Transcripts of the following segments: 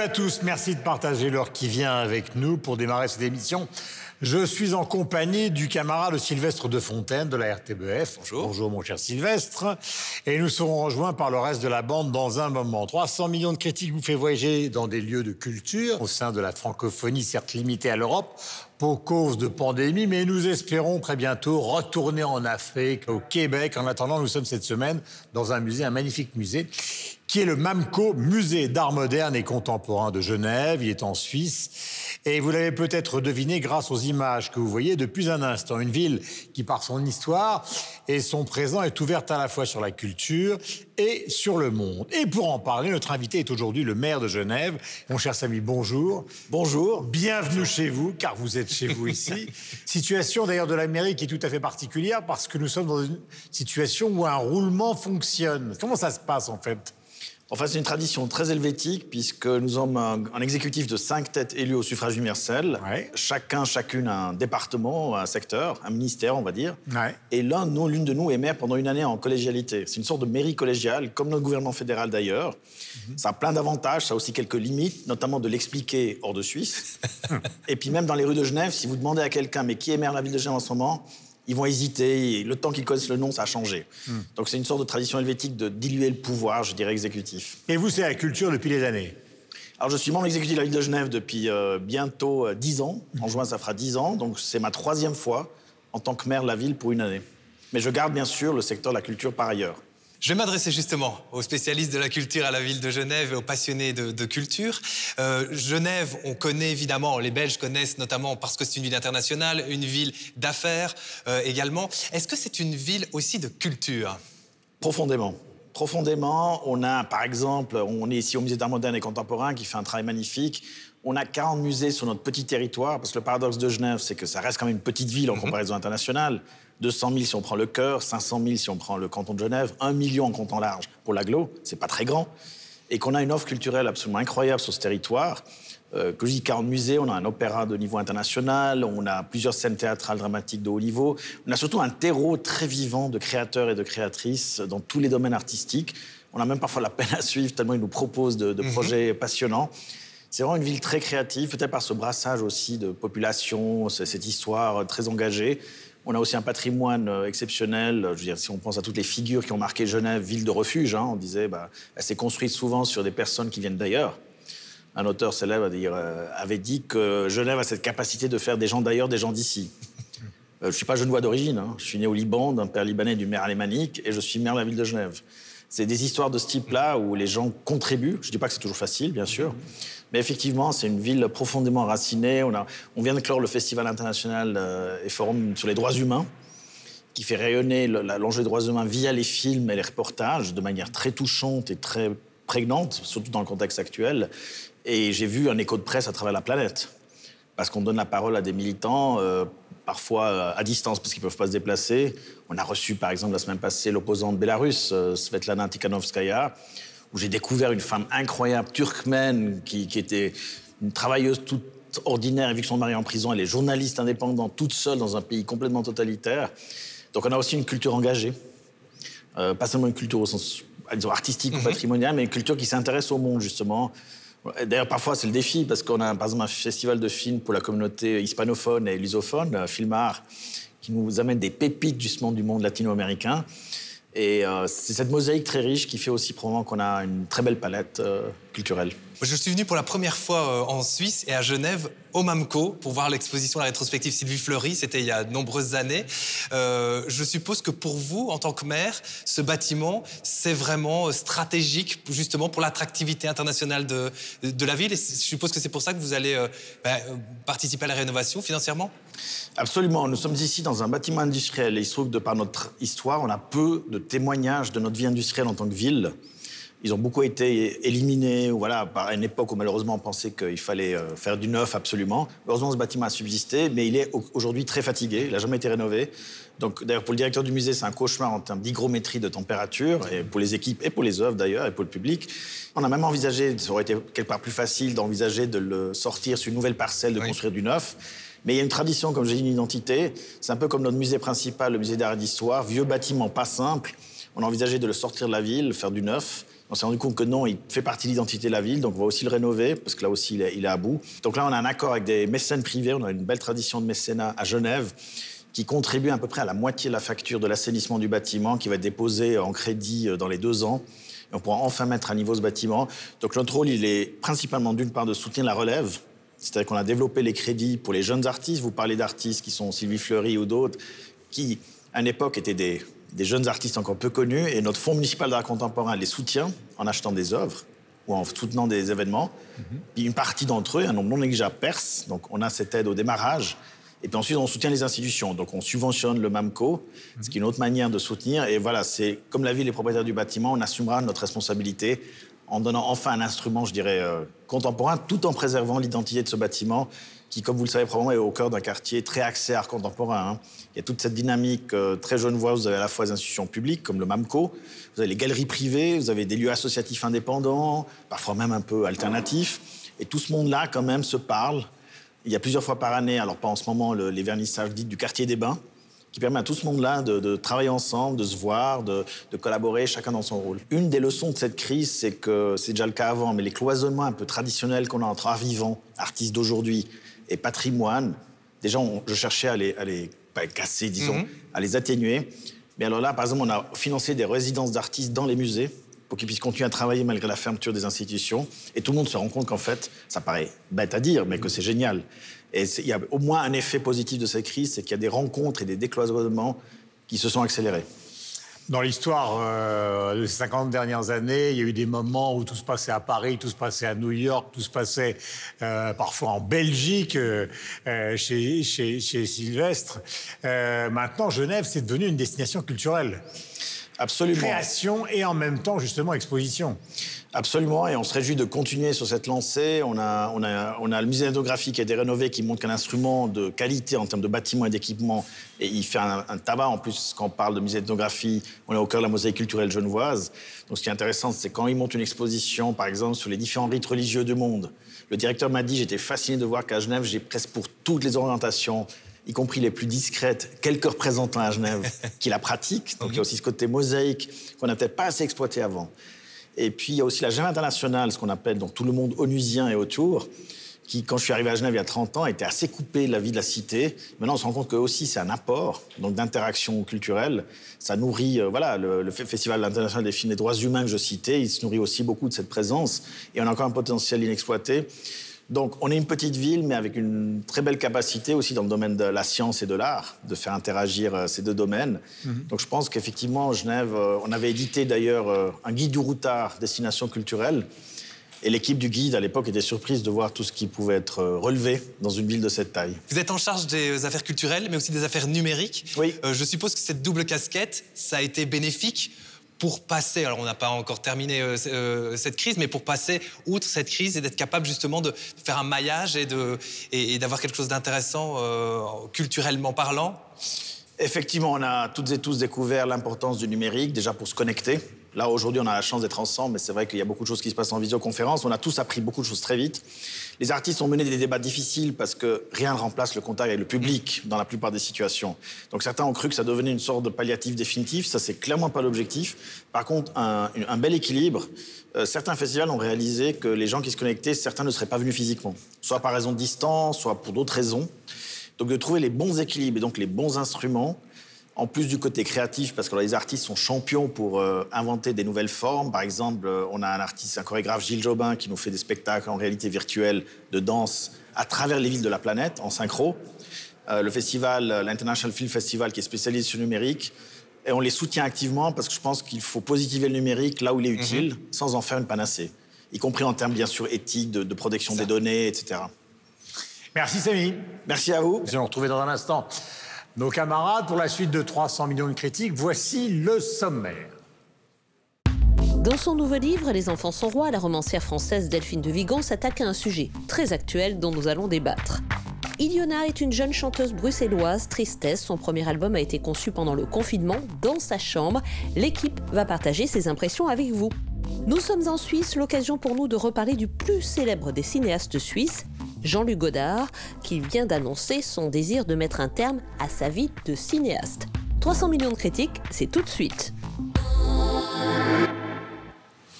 Salut à tous, merci de partager l'heure qui vient avec nous pour démarrer cette émission. Je suis en compagnie du camarade Sylvestre de Fontaine de la RTBF. Bonjour. Bonjour mon cher Sylvestre. Et nous serons rejoints par le reste de la bande dans un moment. 300 millions de critiques vous fait voyager dans des lieux de culture au sein de la francophonie, certes limitée à l'Europe, pour cause de pandémie, mais nous espérons très bientôt retourner en Afrique, au Québec. En attendant, nous sommes cette semaine dans un musée, un magnifique musée, qui est le MAMCO, Musée d'art moderne et contemporain de Genève. Il est en Suisse. Et vous l'avez peut-être deviné grâce aux images que vous voyez depuis un instant. Une ville qui, par son histoire et son présent, est ouverte à la fois sur la culture et sur le monde. Et pour en parler, notre invité est aujourd'hui le maire de Genève. Mon cher Samy, bonjour. Bonjour. Bienvenue chez vous, car vous êtes chez vous ici. situation d'ailleurs de la mairie qui est tout à fait particulière parce que nous sommes dans une situation où un roulement fonctionne. Comment ça se passe en fait? Enfin, c'est une tradition très helvétique puisque nous sommes un, un, exécutif de cinq têtes élues au suffrage universel. Ouais. Chacun, chacune un département, un secteur, un ministère, on va dire. Ouais. Et l'un, nous, l'une de nous est maire pendant une année en collégialité. C'est une sorte de mairie collégiale, comme notre gouvernement fédéral d'ailleurs. Mhm. Ça a plein d'avantages, ça a aussi quelques limites, notamment de l'expliquer hors de Suisse. Et puis même dans les rues de Genève, si vous demandez à quelqu'un, mais qui est maire de la ville de Genève en ce moment ils vont hésiter. Et le temps qu'ils connaissent le nom, ça a changé. Hmm. Donc c'est une sorte de tradition helvétique de diluer le pouvoir, je dirais, exécutif. Et vous, c'est la culture depuis des années? Alors je suis membre exécutif de la ville de Genève depuis euh, bientôt euh, 10 ans. En juin, ça fera 10 ans. Donc c'est ma troisième fois en tant que maire de la ville pour une année. Mais je garde bien sûr le secteur de la culture par ailleurs. Je vais m'adresser justement aux spécialistes de la culture à la ville de Genève et aux passionnés de, de culture. Euh, Genève, on connaît évidemment, les Belges connaissent notamment parce que c'est une ville internationale, une ville d'affaires euh, également. Est-ce que c'est une ville aussi de culture? Profondément. Profondément, on a par exemple, on est ici au musée d'art moderne et contemporain qui fait un travail magnifique. On a 40 musées sur notre petit territoire, parce que le paradoxe de Genève, c'est que ça reste quand même une petite ville en comparaison internationale. 200 000 si on prend le cœur, 500 000 si on prend le canton de Genève, 1 million en comptant large pour l'agglo, c'est pas très grand. Et qu'on a une offre culturelle absolument incroyable sur ce territoire. Euh, que je dis 40 musées, on a un opéra de niveau international, on a plusieurs scènes théâtrales dramatiques de haut niveau. On a surtout un terreau très vivant de créateurs et de créatrices dans tous les domaines artistiques. On a même parfois la peine à suivre tellement ils nous proposent de, de projets passionnants. C'est vraiment une ville très créative, peut-être par ce brassage aussi de population, cette histoire très engagée. On a aussi un patrimoine euh, exceptionnel. Je si on pense à toutes les figures qui ont marqué Genève, ville de refuge, hein, on disait, bah, elle s'est construite souvent sur des personnes qui viennent d'ailleurs. Un auteur célèbre euh, avait dit que Genève a cette capacité de faire des gens d'ailleurs des gens d'ici. Euh, je ne suis pas genevois d'origine. Hein. Je suis né au Liban, d'un père libanais et d'une mère alémanique, et je suis maire de la ville de Genève. C'est des histoires de ce type-là où les gens contribuent. Je ne dis pas que c'est toujours facile, bien sûr. Mais effectivement, c'est une ville profondément enracinée. On, vient de clore le Festival international euh, et forum sur les droits humains, qui fait rayonner l'enjeu des droits humains via les films et les reportages de manière très touchante et très prégnante, surtout dans le contexte actuel. Et j'ai vu un écho de presse à travers la planète. Parce qu'on donne la parole à des militants, euh, parfois euh, à distance parce qu'ils ne peuvent pas se déplacer. On a reçu, par exemple, la semaine passée, l'opposante bélarusse, euh, Svetlana Tikhanovskaya, où j'ai découvert une femme incroyable, turkmène, qui, qui, était une travailleuse toute ordinaire, et vu que son mari est en prison, elle est journaliste indépendante, toute seule dans un pays complètement totalitaire. Donc on a aussi une culture engagée. Euh, pas seulement une culture au sens disons, artistique Mhm. ou patrimonial, mais une culture qui s'intéresse au monde, justement. D'ailleurs, parfois, c'est le défi, parce qu'on a, par exemple, un festival de films pour la communauté hispanophone et lusophone, euh, Filmar, qui nous amène des pépites, justement, du monde latino-américain. Et euh, c'est cette mosaïque très riche qui fait aussi probablement qu'on a une très belle palette euh, culturelle. Je suis venu pour la première fois euh, en Suisse et à Genève, au MAMCO, pour voir l'exposition, la rétrospective Sylvie Fleury. C'était il y a de nombreuses années. Euh, je suppose que pour vous, en tant que maire, ce bâtiment, c'est vraiment stratégique, justement, pour l'attractivité internationale de, la ville. Je suppose que c'est pour ça que vous allez euh, bah, participer à la rénovation financièrement Absolument. Nous sommes ici dans un bâtiment industriel. Et il se trouve que, de par notre histoire, on a peu de témoignages de notre vie industrielle en tant que ville. Ils ont beaucoup été éliminés, voilà, par une époque où malheureusement on pensait qu'il fallait euh, faire du neuf absolument. Heureusement, ce bâtiment a subsisté, mais il est aujourd'hui très fatigué. Il n'a jamais été rénové. Donc, d'ailleurs, pour le directeur du musée, c'est un cauchemar en termes d'hygrométrie de température, et pour les équipes et pour les œuvres d'ailleurs, et pour le public. On a même envisagé, ça aurait été quelque part plus facile d'envisager de le sortir sur une nouvelle parcelle, de Oui. construire du neuf. Mais il y a une tradition, comme j'ai dit, une identité. C'est un peu comme notre musée principal, le musée d'art et d'histoire, vieux bâtiment pas simple. On a envisagé de le sortir de la ville, faire du neuf. On s'est rendu compte que non, il fait partie de l'identité de la ville, donc on va aussi le rénover, parce que là aussi, il est, à bout. Donc là, on a un accord avec des mécènes privés, on a une belle tradition de mécénat à Genève, qui contribue à peu près à la moitié de la facture de l'assainissement du bâtiment, qui va être déposée en crédit euh, dans les deux ans. Et on pourra enfin mettre à niveau ce bâtiment. Donc notre rôle, il est principalement d'une part de soutenir la relève, c'est-à-dire qu'on a développé les crédits pour les jeunes artistes. Vous parlez d'artistes qui sont Sylvie Fleury ou d'autres, qui, à une époque, étaient des, des, jeunes artistes encore peu connus. Et notre Fonds municipal d'art contemporain les soutient en achetant des œuvres ou en soutenant des événements. Mm-hmm. une partie d'entre eux, un nombre non négligeable, perce. Donc on a cette aide au démarrage. Et puis ensuite, on soutient les institutions. Donc on subventionne le MAMCO, ce qui est une autre manière de soutenir. Et voilà, c'est comme la ville est propriétaire du bâtiment, on assumera notre responsabilité en donnant enfin un instrument, je dirais, euh, contemporain, tout en préservant l'identité de ce bâtiment, qui, comme vous le savez probablement, est au cœur d'un quartier très axé art contemporain. Hein. Il y a toute cette dynamique euh, très genevoise. Vous avez à la fois des institutions publiques, comme le MAMCO, vous avez les galeries privées, vous avez des lieux associatifs indépendants, parfois même un peu alternatifs. Et tout ce monde-là, quand même, se parle. Il y a plusieurs fois par année, alors pas en ce moment, le, les vernissages dits du quartier des Bains, qui permet à tout ce monde-là de, travailler ensemble, de se voir, de, collaborer, chacun dans son rôle. Une des leçons de cette crise, c'est que c'est déjà le cas avant, mais les cloisonnements un peu traditionnels qu'on a entre art vivant, artistes d'aujourd'hui, et patrimoine, déjà, je cherchais à les, pas casser, disons, mhm. à les atténuer. Mais alors là, par exemple, on a financé des résidences d'artistes dans les musées pour qu'ils puissent continuer à travailler malgré la fermeture des institutions. Et tout le monde se rend compte qu'en fait, ça paraît bête à dire, mais que c'est génial. Et il y a au moins un effet positif de cette crise, c'est qu'il y a des rencontres et des décloisonnements qui se sont accélérés. Dans l'histoire euh, des 50 dernières années, il y a eu des moments où tout se passait à Paris, tout se passait à New York, tout se passait euh, parfois en Belgique, euh, chez, chez, chez, Sylvestre. maintenant, Genève, c'est devenu une destination culturelle. Absolument. Création et en même temps, justement, exposition. Absolument, et on se réjouit de continuer sur cette lancée. On a, on a, on a le musée ethnographique qui a été rénové, qui montre qu'un instrument de qualité en termes de bâtiments et d'équipements, et il fait un, tabac. En plus, quand on parle de musée d'ethnographie, on est au cœur de la mosaïque culturelle genevoise. Donc ce qui est intéressant, c'est quand il monte une exposition, par exemple, sur les différents rites religieux du monde. Le directeur m'a dit, j'étais fasciné de voir qu'à Genève, j'ai presque pour toutes les orientations y compris les plus discrètes, quelques représentants à Genève qui la pratiquent. Donc il y a aussi ce côté mosaïque qu'on n'a peut-être pas assez exploité avant. Et puis, il y a aussi la Genève internationale, ce qu'on appelle donc tout le monde onusien et autour, qui, quand je suis arrivé à Genève il y a 30 ans, était assez coupé de la vie de la cité. Maintenant, on se rend compte que aussi c'est un apport donc d'interaction culturelle. Ça nourrit, euh, voilà, le, le, Festival international des films des droits humains que je citais, il se nourrit aussi beaucoup de cette présence. Et on a encore un potentiel inexploité. Donc, on est une petite ville, mais avec une très belle capacité aussi dans le domaine de la science et de l'art, de faire interagir euh, ces deux domaines. Mhm. Donc, je pense qu'effectivement, Genève, euh, on avait édité d'ailleurs euh, un guide du routard, destination culturelle. Et l'équipe du guide, à l'époque, était surprise de voir tout ce qui pouvait être relevé dans une ville de cette taille. Vous êtes en charge des affaires culturelles, mais aussi des affaires numériques. Oui. je suppose que cette double casquette, ça a été bénéfique pour passer, alors on n'a pas encore terminé euh, euh, cette crise, mais pour passer outre cette crise et d'être capable justement de faire un maillage et, de, et, d'avoir quelque chose d'intéressant euh, culturellement parlant? Effectivement, on a toutes et tous découvert l'importance du numérique, déjà pour se connecter. Là, aujourd'hui, on a la chance d'être ensemble, mais c'est vrai qu'il y a beaucoup de choses qui se passent en visioconférence. On a tous appris beaucoup de choses très vite. Les artistes ont mené des débats difficiles parce que rien ne remplace le contact avec le public dans la plupart des situations. Donc certains ont cru que ça devenait une sorte de palliatif définitif. Ça, c'est clairement pas l'objectif. Par contre, un, bel équilibre. Euh, certains festivals ont réalisé que les gens qui se connectaient, certains ne seraient pas venus physiquement, soit par raison de distance, soit pour d'autres raisons. Donc de trouver les bons équilibres et donc les bons instruments en plus du côté créatif, parce que les artistes sont champions pour euh, inventer des nouvelles formes. Par exemple, euh, on a un artiste, un chorégraphe, Gilles Jobin, qui nous fait des spectacles en réalité virtuelle de danse à travers les villes de la planète, en synchro. Euh, le festival, l'International Film Festival, qui est spécialisé sur le numérique. Et on les soutient activement parce que je pense qu'il faut positiver le numérique là où il est utile, mhm. sans en faire une panacée. Y compris en termes, bien sûr, éthiques, de, protection des données, etc. Merci, Samy. Merci à vous. Nous allons retrouver dans un instant nos camarades pour la suite de 300 millions de critiques. Voici le sommaire. Dans son nouveau livre Les enfants sont rois, la romancière française Delphine de Vigan s'attaque à un sujet très actuel dont nous allons débattre. Iliona est une jeune chanteuse bruxelloise, Tristesse. Son premier album a été conçu pendant le confinement dans sa chambre. L'équipe va partager ses impressions avec vous. Nous sommes en Suisse, l'occasion pour nous de reparler du plus célèbre des cinéastes suisses, Jean-Luc Godard, qui vient d'annoncer son désir de mettre un terme à sa vie de cinéaste. 300 millions de critiques, c'est tout de suite.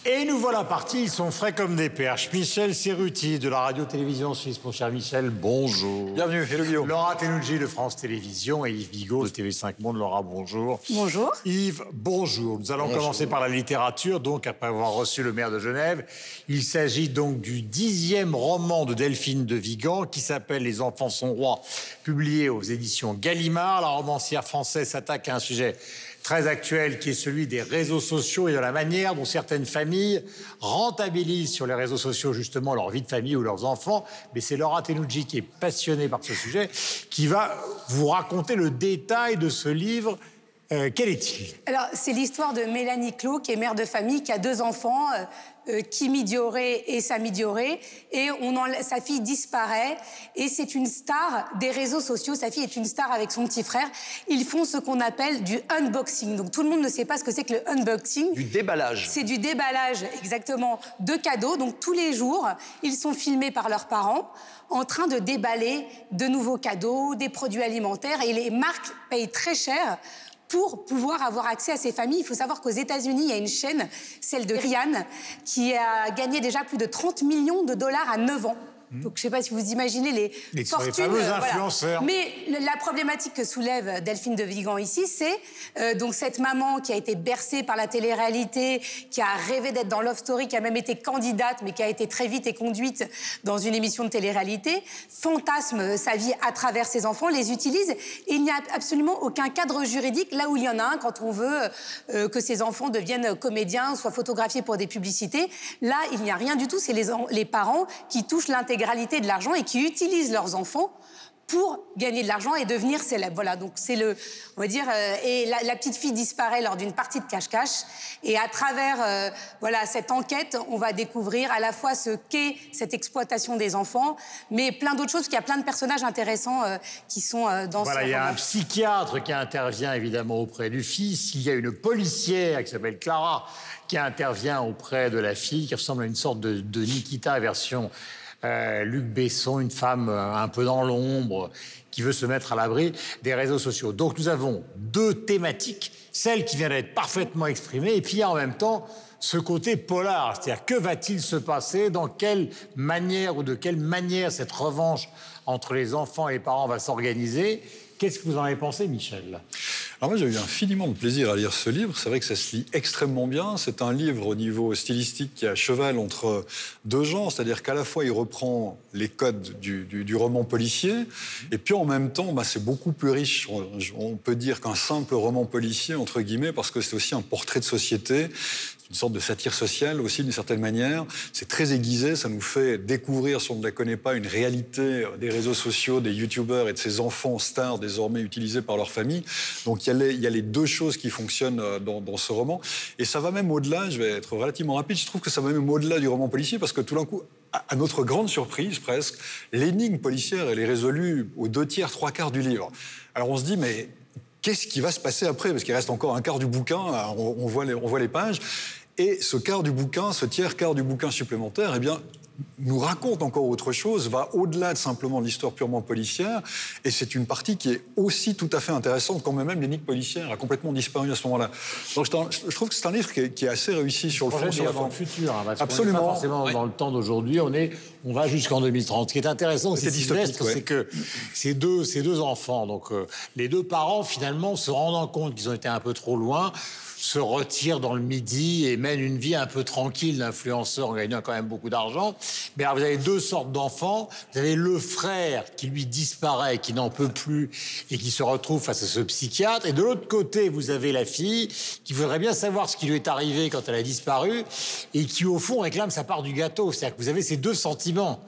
Et nous voilà partis, ils sont frais comme des perches. Michel Serruti de la radio-télévision suisse. Mon cher Michel, bonjour. Bienvenue, hello Guillaume. Laura Tenouji de France Télévisions et Yves Bigot de TV5 Monde. Laura, bonjour. Bonjour. Yves, bonjour. Nous allons commencer par la littérature, donc après avoir reçu le maire de Genève. Il s'agit donc du dixième roman de Delphine de Vigan qui s'appelle Les enfants sont rois, publié aux éditions Gallimard. La romancière française s'attaque à un sujet très actuel qui est celui des réseaux sociaux et de la manière dont certaines familles rentabilisent sur les réseaux sociaux justement leur vie de famille ou leurs enfants. Mais c'est Laura Tenouji qui est passionnée par ce sujet qui va vous raconter le détail de ce livre euh, quel est-il? Alors, c'est l'histoire de Mélanie Clot, qui est mère de famille, qui a deux enfants, euh, euh Kimi Dioré et Sami Dioré. Et on en, sa fille disparaît. Et c'est une star des réseaux sociaux. Sa fille est une star avec son petit frère. Ils font ce qu'on appelle du unboxing. Donc, tout le monde ne sait pas ce que c'est que le unboxing. Du déballage. C'est du déballage, exactement, de cadeaux. Donc, tous les jours, ils sont filmés par leurs parents en train de déballer de nouveaux cadeaux, des produits alimentaires. Et les marques payent très cher pour pouvoir avoir accès à ces familles. Il faut savoir qu'aux États-Unis, il y a une chaîne, celle de Rihanna, qui a gagné déjà plus de 30 millions de dollars à 9 ans. Hmm. Donc, je ne sais pas si vous imaginez les, les fortunes. Les influenceurs. Mais la problématique que soulève Delphine de Vigan ici, c'est euh, donc cette maman qui a été bercée par la télé-réalité, qui a rêvé d'être dans Love Story, qui a même été candidate, mais qui a été très vite et conduite dans une émission de télé-réalité, fantasme sa vie à travers ses enfants, les utilise. Et il n'y a absolument aucun cadre juridique là où il y en a un quand on veut euh, que ses enfants deviennent comédiens, soient photographiés pour des publicités. Là, il n'y a rien du tout. C'est les, les parents qui touchent l'intégralité de l'argent et qui utilisent leurs enfants pour gagner de l'argent et devenir célèbre. Voilà, donc c'est le, on va dire, euh, et la, petite fille disparaît lors d'une partie de cache-cache, et à travers, euh, voilà, cette enquête, on va découvrir à la fois ce qu'est cette exploitation des enfants, mais plein d'autres choses, parce qu'il y a plein de personnages intéressants euh, qui sont dans voilà, il y a un psychiatre qui intervient évidemment auprès du fils, il y a une policière qui s'appelle Clara qui intervient auprès de la fille, qui ressemble à une sorte de, de Nikita version euh, Luc Besson, une femme euh, un peu dans l'ombre, qui veut se mettre à l'abri des réseaux sociaux. Donc nous avons deux thématiques, celle qui vient d'être parfaitement exprimée, et puis en même temps ce côté polar, c'est-à-dire que va-t-il se passer, dans quelle manière ou de quelle manière cette revanche entre les enfants et les parents va s'organiser? Qu'est-ce que vous en avez pensé, Michel? Alors moi, j'ai eu infiniment de plaisir à lire ce livre. C'est vrai que ça se lit extrêmement bien. C'est un livre au niveau stylistique qui a cheval entre deux genres, c'est-à-dire qu'à la fois il reprend les codes du, du, roman policier, et puis en même temps, bah, c'est beaucoup plus riche. On, peut dire qu'un simple roman policier, entre guillemets, parce que c'est aussi un portrait de société une sorte de satire sociale aussi d'une certaine manière. C'est très aiguisé, ça nous fait découvrir, si on ne la connaît pas, une réalité des réseaux sociaux, des youtubeurs et de ces enfants stars désormais utilisés par leur famille. Donc il y, a les, deux choses qui fonctionnent euh, dans, ce roman. Et ça va même au-delà, je vais être relativement rapide, je trouve que ça va même au-delà du roman policier parce que tout d'un coup, à notre grande surprise presque, l'énigme policière, elle est résolue aux deux tiers, trois quarts du livre. Alors on se dit, mais qu'est-ce qui va se passer après? Parce qu'il reste encore un quart du bouquin, les, on voit les pages. Et ce quart du bouquin, ce tiers quart du bouquin supplémentaire, eh bien, nous raconte encore autre chose, va au-delà de simplement l'histoire purement policière, et c'est une partie qui est aussi tout à fait intéressante, quand même l'énigme policière a complètement disparu à ce moment-là. Donc je, trouve que c'est un livre qui est, assez réussi sur le fond. Sur futur, hein, absolument. pas forcément dans le temps d'aujourd'hui, on est, on va jusqu'en 2030. Ce qui est intéressant, c'est c'est que ces deux, ces deux enfants, donc euh, les deux parents finalement se rendant compte qu'ils ont été un peu trop loin se retire dans le midi et mène une vie un peu tranquille d'influenceur en gagnant quand même beaucoup d'argent. Mais alors vous avez deux sortes d'enfants. Vous avez le frère qui lui disparaît, qui n'en peut plus et qui se retrouve face à ce psychiatre. Et de l'autre côté, vous avez la fille qui voudrait bien savoir ce qui lui est arrivé quand elle a disparu et qui au fond réclame sa part du gâteau. C'est-à-dire que vous avez ces deux sentiments.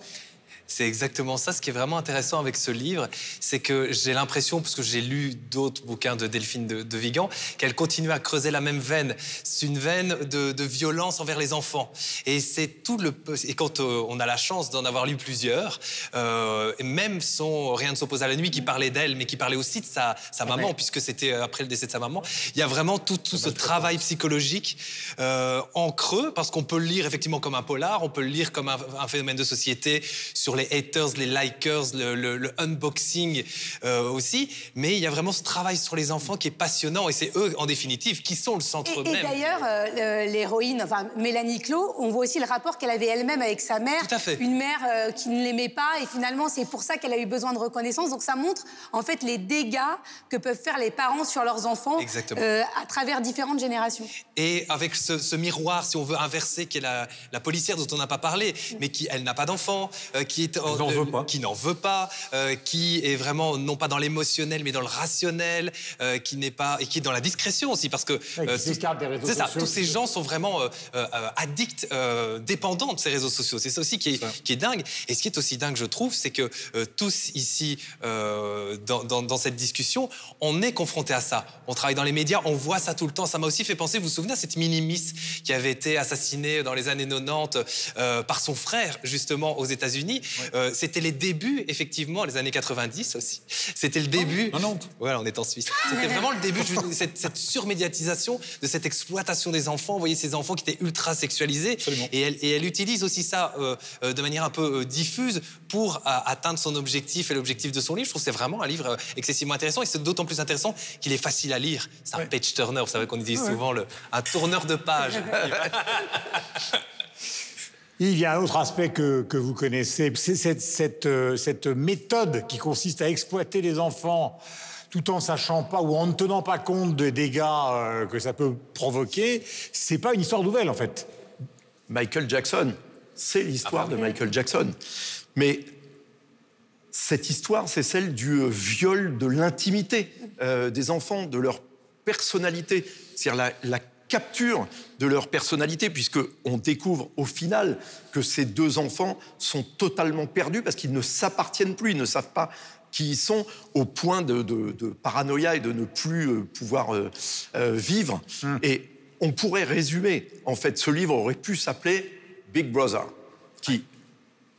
C'est exactement ça. Ce qui est vraiment intéressant avec ce livre, c'est que j'ai l'impression, parce que j'ai lu d'autres bouquins de Delphine de, Vigan, qu'elle continue à creuser la même veine. C'est une veine de, violence envers les enfants. Et c'est tout le. Et quand euh, on a la chance d'en avoir lu plusieurs, euh, même son Rien ne s'oppose à la nuit, qui parlait d'elle, mais qui parlait aussi de sa, maman, puisque c'était euh, après le décès de sa maman, il y a vraiment tout, ce travail psychologique en creux, parce qu'on peut le lire effectivement comme un polar, on peut le lire comme un, un phénomène de société sur sur les haters, les likers, le, le- le unboxing euh, aussi. Mais il y a vraiment ce travail sur les enfants qui est passionnant et c'est eux, en définitive, qui sont le centre Et, et même. d'ailleurs, euh, l'héroïne, enfin Mélanie Clot, on voit aussi le rapport qu'elle avait elle-même avec sa mère. Tout à fait. Une mère euh, qui ne l'aimait pas et finalement c'est pour ça qu'elle a eu besoin de reconnaissance. Donc ça montre en fait les dégâts que peuvent faire les parents sur leurs enfants Exactement. à travers différentes générations. Et avec ce, ce miroir, si on veut inverser, qui est la, la policière dont on n'a pas parlé, mais qui, elle n'a pas d'enfant, euh, qui est n'en veut pas. qui n'en veut pas, euh, qui est vraiment non pas dans l'émotionnel, mais dans le rationnel, euh, qui n'est pas et qui est dans la discrétion aussi, parce que réseaux c'est ça, tous ces gens sont vraiment euh, euh, addicts, euh, dépendants de ces réseaux sociaux. C'est ça aussi qui est, qui est dingue. Et ce qui est aussi dingue, je trouve, c'est que euh, tous ici, euh, dans, dans- dans cette discussion, on est confronté à ça. On travaille dans les médias, on voit ça tout le temps. Ça m'a aussi fait penser, vous vous souvenez, à cette mini-miss qui avait été assassinée dans les années 90 euh, par son frère, justement, aux États-Unis. Euh, C'était les débuts, effectivement, les années 90 aussi. C'était le début. 90. Voilà, on est en Suisse. C'était vraiment le début de cette, cette surmédiatisation, de cette exploitation des enfants. Vous voyez, ces enfants qui étaient ultra sexualisés. Absolument. Et elle, et elle utilise aussi ça euh, euh, de manière un peu diffuse pour atteindre son objectif et l'objectif de son livre. Je trouve que c'est vraiment un livre excessivement intéressant et c'est d'autant plus intéressant qu'il est facile à lire. C'est un page turner, vous savez qu'on dit souvent le, un tourneur de page. Il y a un autre aspect que, que vous connaissez, c'est cette, cette, euh, cette méthode qui consiste à exploiter les enfants tout en sachant pas ou en ne tenant pas compte des dégâts euh, que ça peut provoquer. C'est pas une histoire nouvelle en fait. Michael Jackson, c'est l'histoire de Michael Jackson. Mais cette histoire, c'est celle du euh, viol de l'intimité euh, des enfants, de leur personnalité, c'est-à-dire la, la capture de leur personnalité, puisque on découvre au final que ces deux enfants sont totalement perdus parce qu'ils ne s'appartiennent plus, ils ne savent pas qui ils sont au point de, de- de paranoïa et de ne plus euh, pouvoir euh, euh, vivre. Et on pourrait résumer, en fait, ce livre aurait pu s'appeler Big Brother, qui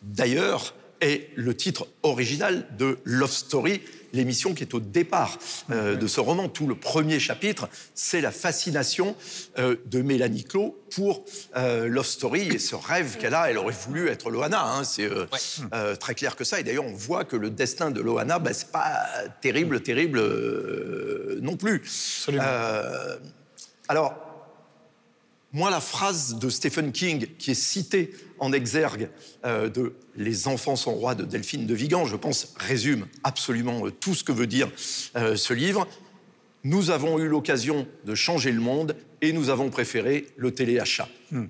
d'ailleurs est le titre original de Love Story, l'émission qui est au départ euh, de ce roman. Tout le premier chapitre, c'est la fascination euh, de Mélanie Clot pour euh, Love Story et ce rêve qu'elle a. Elle aurait voulu être Loana, hein, c'est euh, très clair que ça. Et d'ailleurs, on voit que le destin de Loana, ben, c'est pas terrible, terrible non plus. Euh, alors, moi, la phrase de Stephen King, qui est citée en exergue euh, de Les enfants sont rois de Delphine de Vigan, je pense, résume absolument euh, tout ce que veut dire euh, ce livre. Nous avons eu l'occasion de changer le monde et nous avons préféré le téléachat.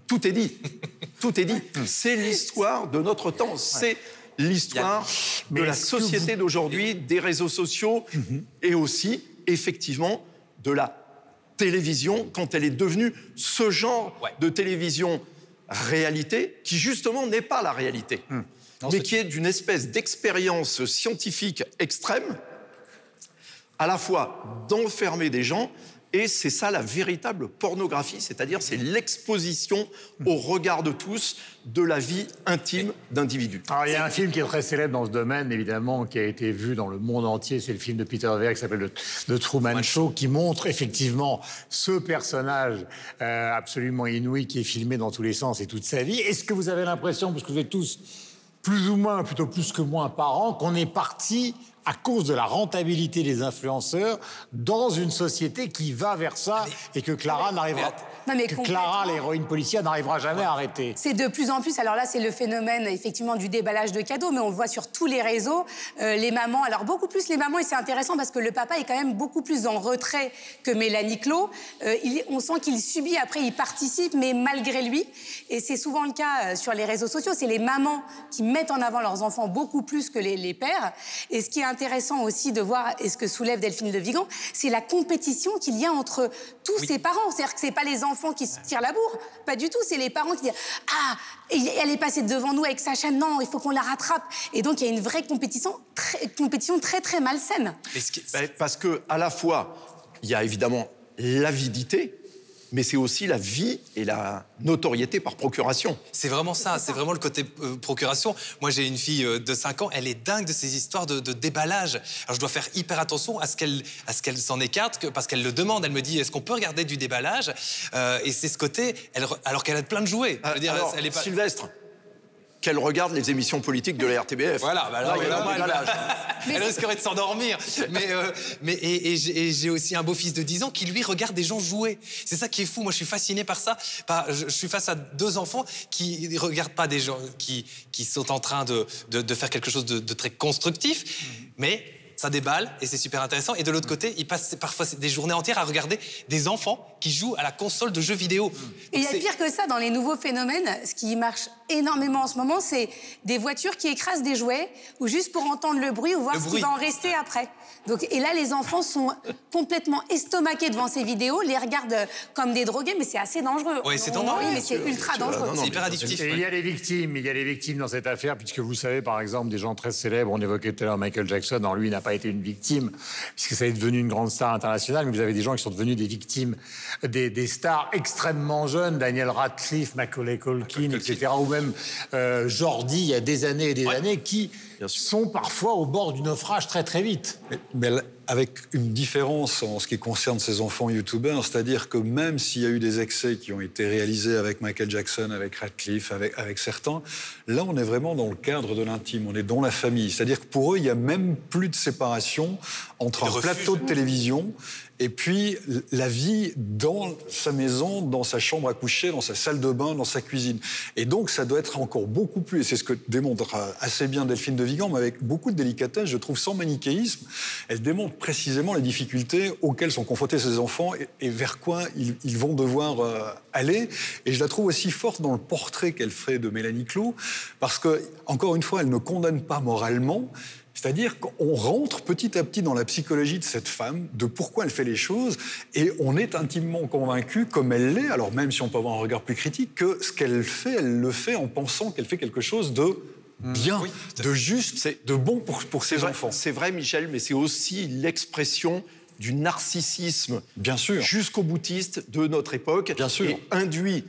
Tout est dit. Tout est dit. C'est l'histoire de notre temps. C'est l'histoire de la société d'aujourd'hui, des réseaux sociaux et aussi, effectivement, de la télévision quand elle est devenue ce genre Ouais. de télévision réalité qui justement n'est pas la réalité, mais qui est d'une espèce d'expérience scientifique extrême, à la fois d'enfermer des gens, et c'est ça la véritable pornographie, c'est-à-dire c'est l'exposition au regard de tous de la vie intime d'individus. Alors, il y a un film qui est très célèbre dans ce domaine, évidemment, qui a été vu dans le monde entier. C'est le film de Peter Weir qui s'appelle The, Truman Show, qui montre effectivement ce personnage euh, absolument inouï qui est filmé dans tous les sens et toute sa vie. Est-ce que vous avez l'impression, parce que vous êtes tous plus ou moins, plutôt plus que moins parents, qu'on est parti à cause de la rentabilité des influenceurs dans une société qui va vers ça et que Clara n'arrivera que Clara, l'héroïne policière, n'arrivera jamais à arrêter. C'est de plus en plus, alors là c'est le phénomène effectivement du déballage de cadeaux, mais on le voit sur tous les réseaux, euh, les mamans, alors beaucoup plus les mamans, et c'est intéressant parce que le papa est quand même beaucoup plus en retrait que Mélanie Clot. Euh, il- on sent qu'il subit, après il participe, mais malgré lui, et c'est souvent le cas euh, sur les réseaux sociaux, c'est les mamans qui mettent en avant leurs enfants beaucoup plus que les, les pères. Et ce qui est intéressant aussi de voir, et ce que soulève Delphine de Vigan, c'est la compétition qu'il y a entre tous ses parents. C'est-à-dire que c'est pas les enfants qui se tirent la bourre, pas du tout, c'est les parents qui disent Ah, elle est passée devant nous avec Sacha, non, il faut qu'on la rattrape. Et donc il y a une vraie compétition très, compétition très très malsaine. Ben, Parce que à la fois, il y a évidemment l'avidité, mais c'est aussi la vie et la notoriété par procuration. C'est vraiment ça, c'est vraiment le côté euh, procuration. Moi, j'ai une fille euh, de 5 ans, elle est dingue de ces histoires de, de déballage. Alors, je dois faire hyper attention à ce qu'elle à ce qu'elle s'en écarte, que- parce qu'elle le demande. Elle me dit, est-ce qu'on peut regarder du déballage? Euh, Et c'est ce côté, elle, alors qu'elle a plein de jouets. Je veux dire, Alors, elle est pas- Sylvestre, qu'elle regarde les émissions politiques de la RTBF. Voilà, bah Non. Elle risquerait de s'endormir. Mais, euh, mais et, et j'ai et j'ai aussi un beau-fils de 10 ans qui, lui, regarde des gens jouer. C'est ça qui est fou. Moi, je suis fasciné par ça. Par- je, je suis face à deux enfants qui ne regardent pas des gens qui, qui sont en train de, de, de faire quelque chose de, de très constructif, mais ça déballe et c'est super intéressant. Et de l'autre côté, ils passent parfois des journées entières à regarder des enfants qui jouent à la console de jeux vidéo. Et il y a pire que ça dans les nouveaux phénomènes. Ce qui marche énormément en ce moment, c'est des voitures qui écrasent des jouets ou juste pour entendre le bruit ou voir Le ce qui va en rester après. Donc, et là, les enfants sont complètement estomaqués devant ces vidéos, les regardent comme des drogués, mais c'est assez dangereux. Ouais, c'est dangereux. Oui, mais c'est ultra dangereux. C'est hyper addictif. Et il y a les victimes, il y a les victimes dans cette affaire, puisque vous savez, par exemple, des gens très célèbres, on évoquait tout à l'heure Michael Jackson, alors lui n'a pas été une victime, puisque ça est devenu une grande star internationale, mais vous avez des gens qui sont devenus des victimes, des, des stars extrêmement jeunes, Daniel Radcliffe, Macaulay Culkin, etc., ou même euh, Jordi, il y a des années et des années, qui sont parfois au bord du naufrage très très vite. Mais, avec une différence en ce qui concerne ces enfants youtubeurs, c'est-à-dire que même s'il y a eu des excès qui ont été réalisés avec Michael Jackson, avec Radcliffe, avec, avec certains, là on est vraiment dans le cadre de l'intime, on est dans la famille. C'est-à-dire que pour eux, il n'y a même plus de séparation entre un refuge. plateau de télévision et puis la vie dans sa maison, dans sa chambre à coucher, dans sa salle de bain, dans sa cuisine. Et donc ça doit être encore beaucoup plus, et c'est ce que démontre euh, assez bien Delphine de Vigan, mais avec beaucoup de délicatesse, je trouve sans manichéisme, elle démontre précisément les difficultés auxquelles sont confrontés ces enfants et, vers quoi ils, vont devoir euh, aller. Et je la trouve aussi forte dans le portrait qu'elle fait de Mélanie Clou, parce que, encore une fois, elle ne condamne pas moralement, c'est-à-dire qu'on rentre petit à petit dans la psychologie de cette femme, de pourquoi elle fait les choses, et on est intimement convaincu, comme elle l'est, alors même si on peut avoir un regard plus critique, que ce qu'elle fait, elle le fait en pensant qu'elle fait quelque chose de bien, Oui, tout à de juste, de bon pour, ses vrai, enfants. c'est vrai, Michel, mais c'est aussi l'expression du narcissisme Bien sûr. jusqu'au boutiste de notre époque. Bien sûr. Et induit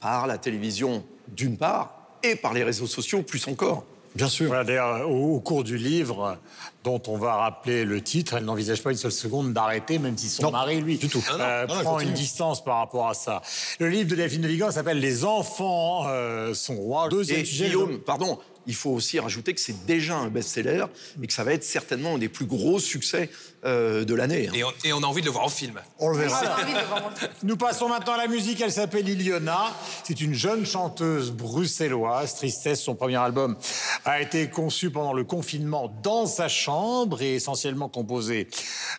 par la télévision, d'une part, et par les réseaux sociaux, plus encore. Bien sûr. Voilà, d'ailleurs, au, au cours du livre, dont on va rappeler le titre, elle n'envisage pas une seule seconde d'arrêter, même si son Non, mari, lui, du tout. euh, Non, non, non, elle prend une distance par rapport à ça. Le livre de Delphine de Vigan s'appelle Les enfants euh, sont rois. Deuxième Et sujet, Guillaume, pardon, il faut aussi rajouter que c'est déjà un best-seller et que ça va être certainement un des plus gros succès euh, de l'année. hein. Et on, et on a envie de le voir en film. On le verra. Nous passons maintenant à la musique. Elle s'appelle Iliona. C'est une jeune chanteuse bruxelloise. Tristesse, son premier album, a été conçu pendant le confinement dans sa chambre et essentiellement composé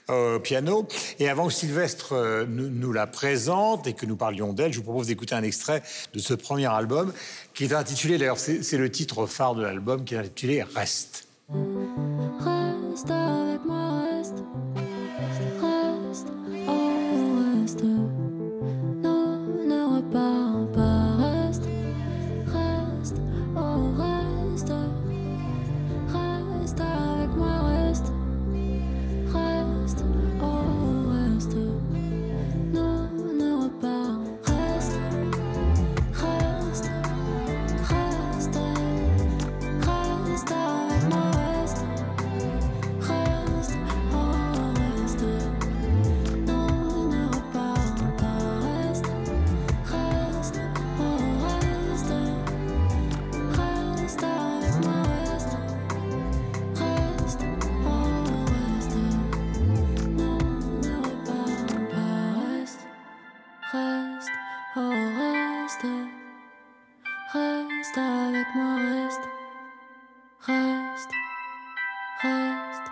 euh, au piano. Et avant que Sylvestre euh, nous, nous la présente et que nous parlions d'elle, je vous propose d'écouter un extrait de ce premier album qui est intitulé, d'ailleurs, c'est le titre phare de l'album, qui est intitulé Reste. Reste avec moi. Reste, Reste, oh reste. Reste avec moi, reste. Reste, reste.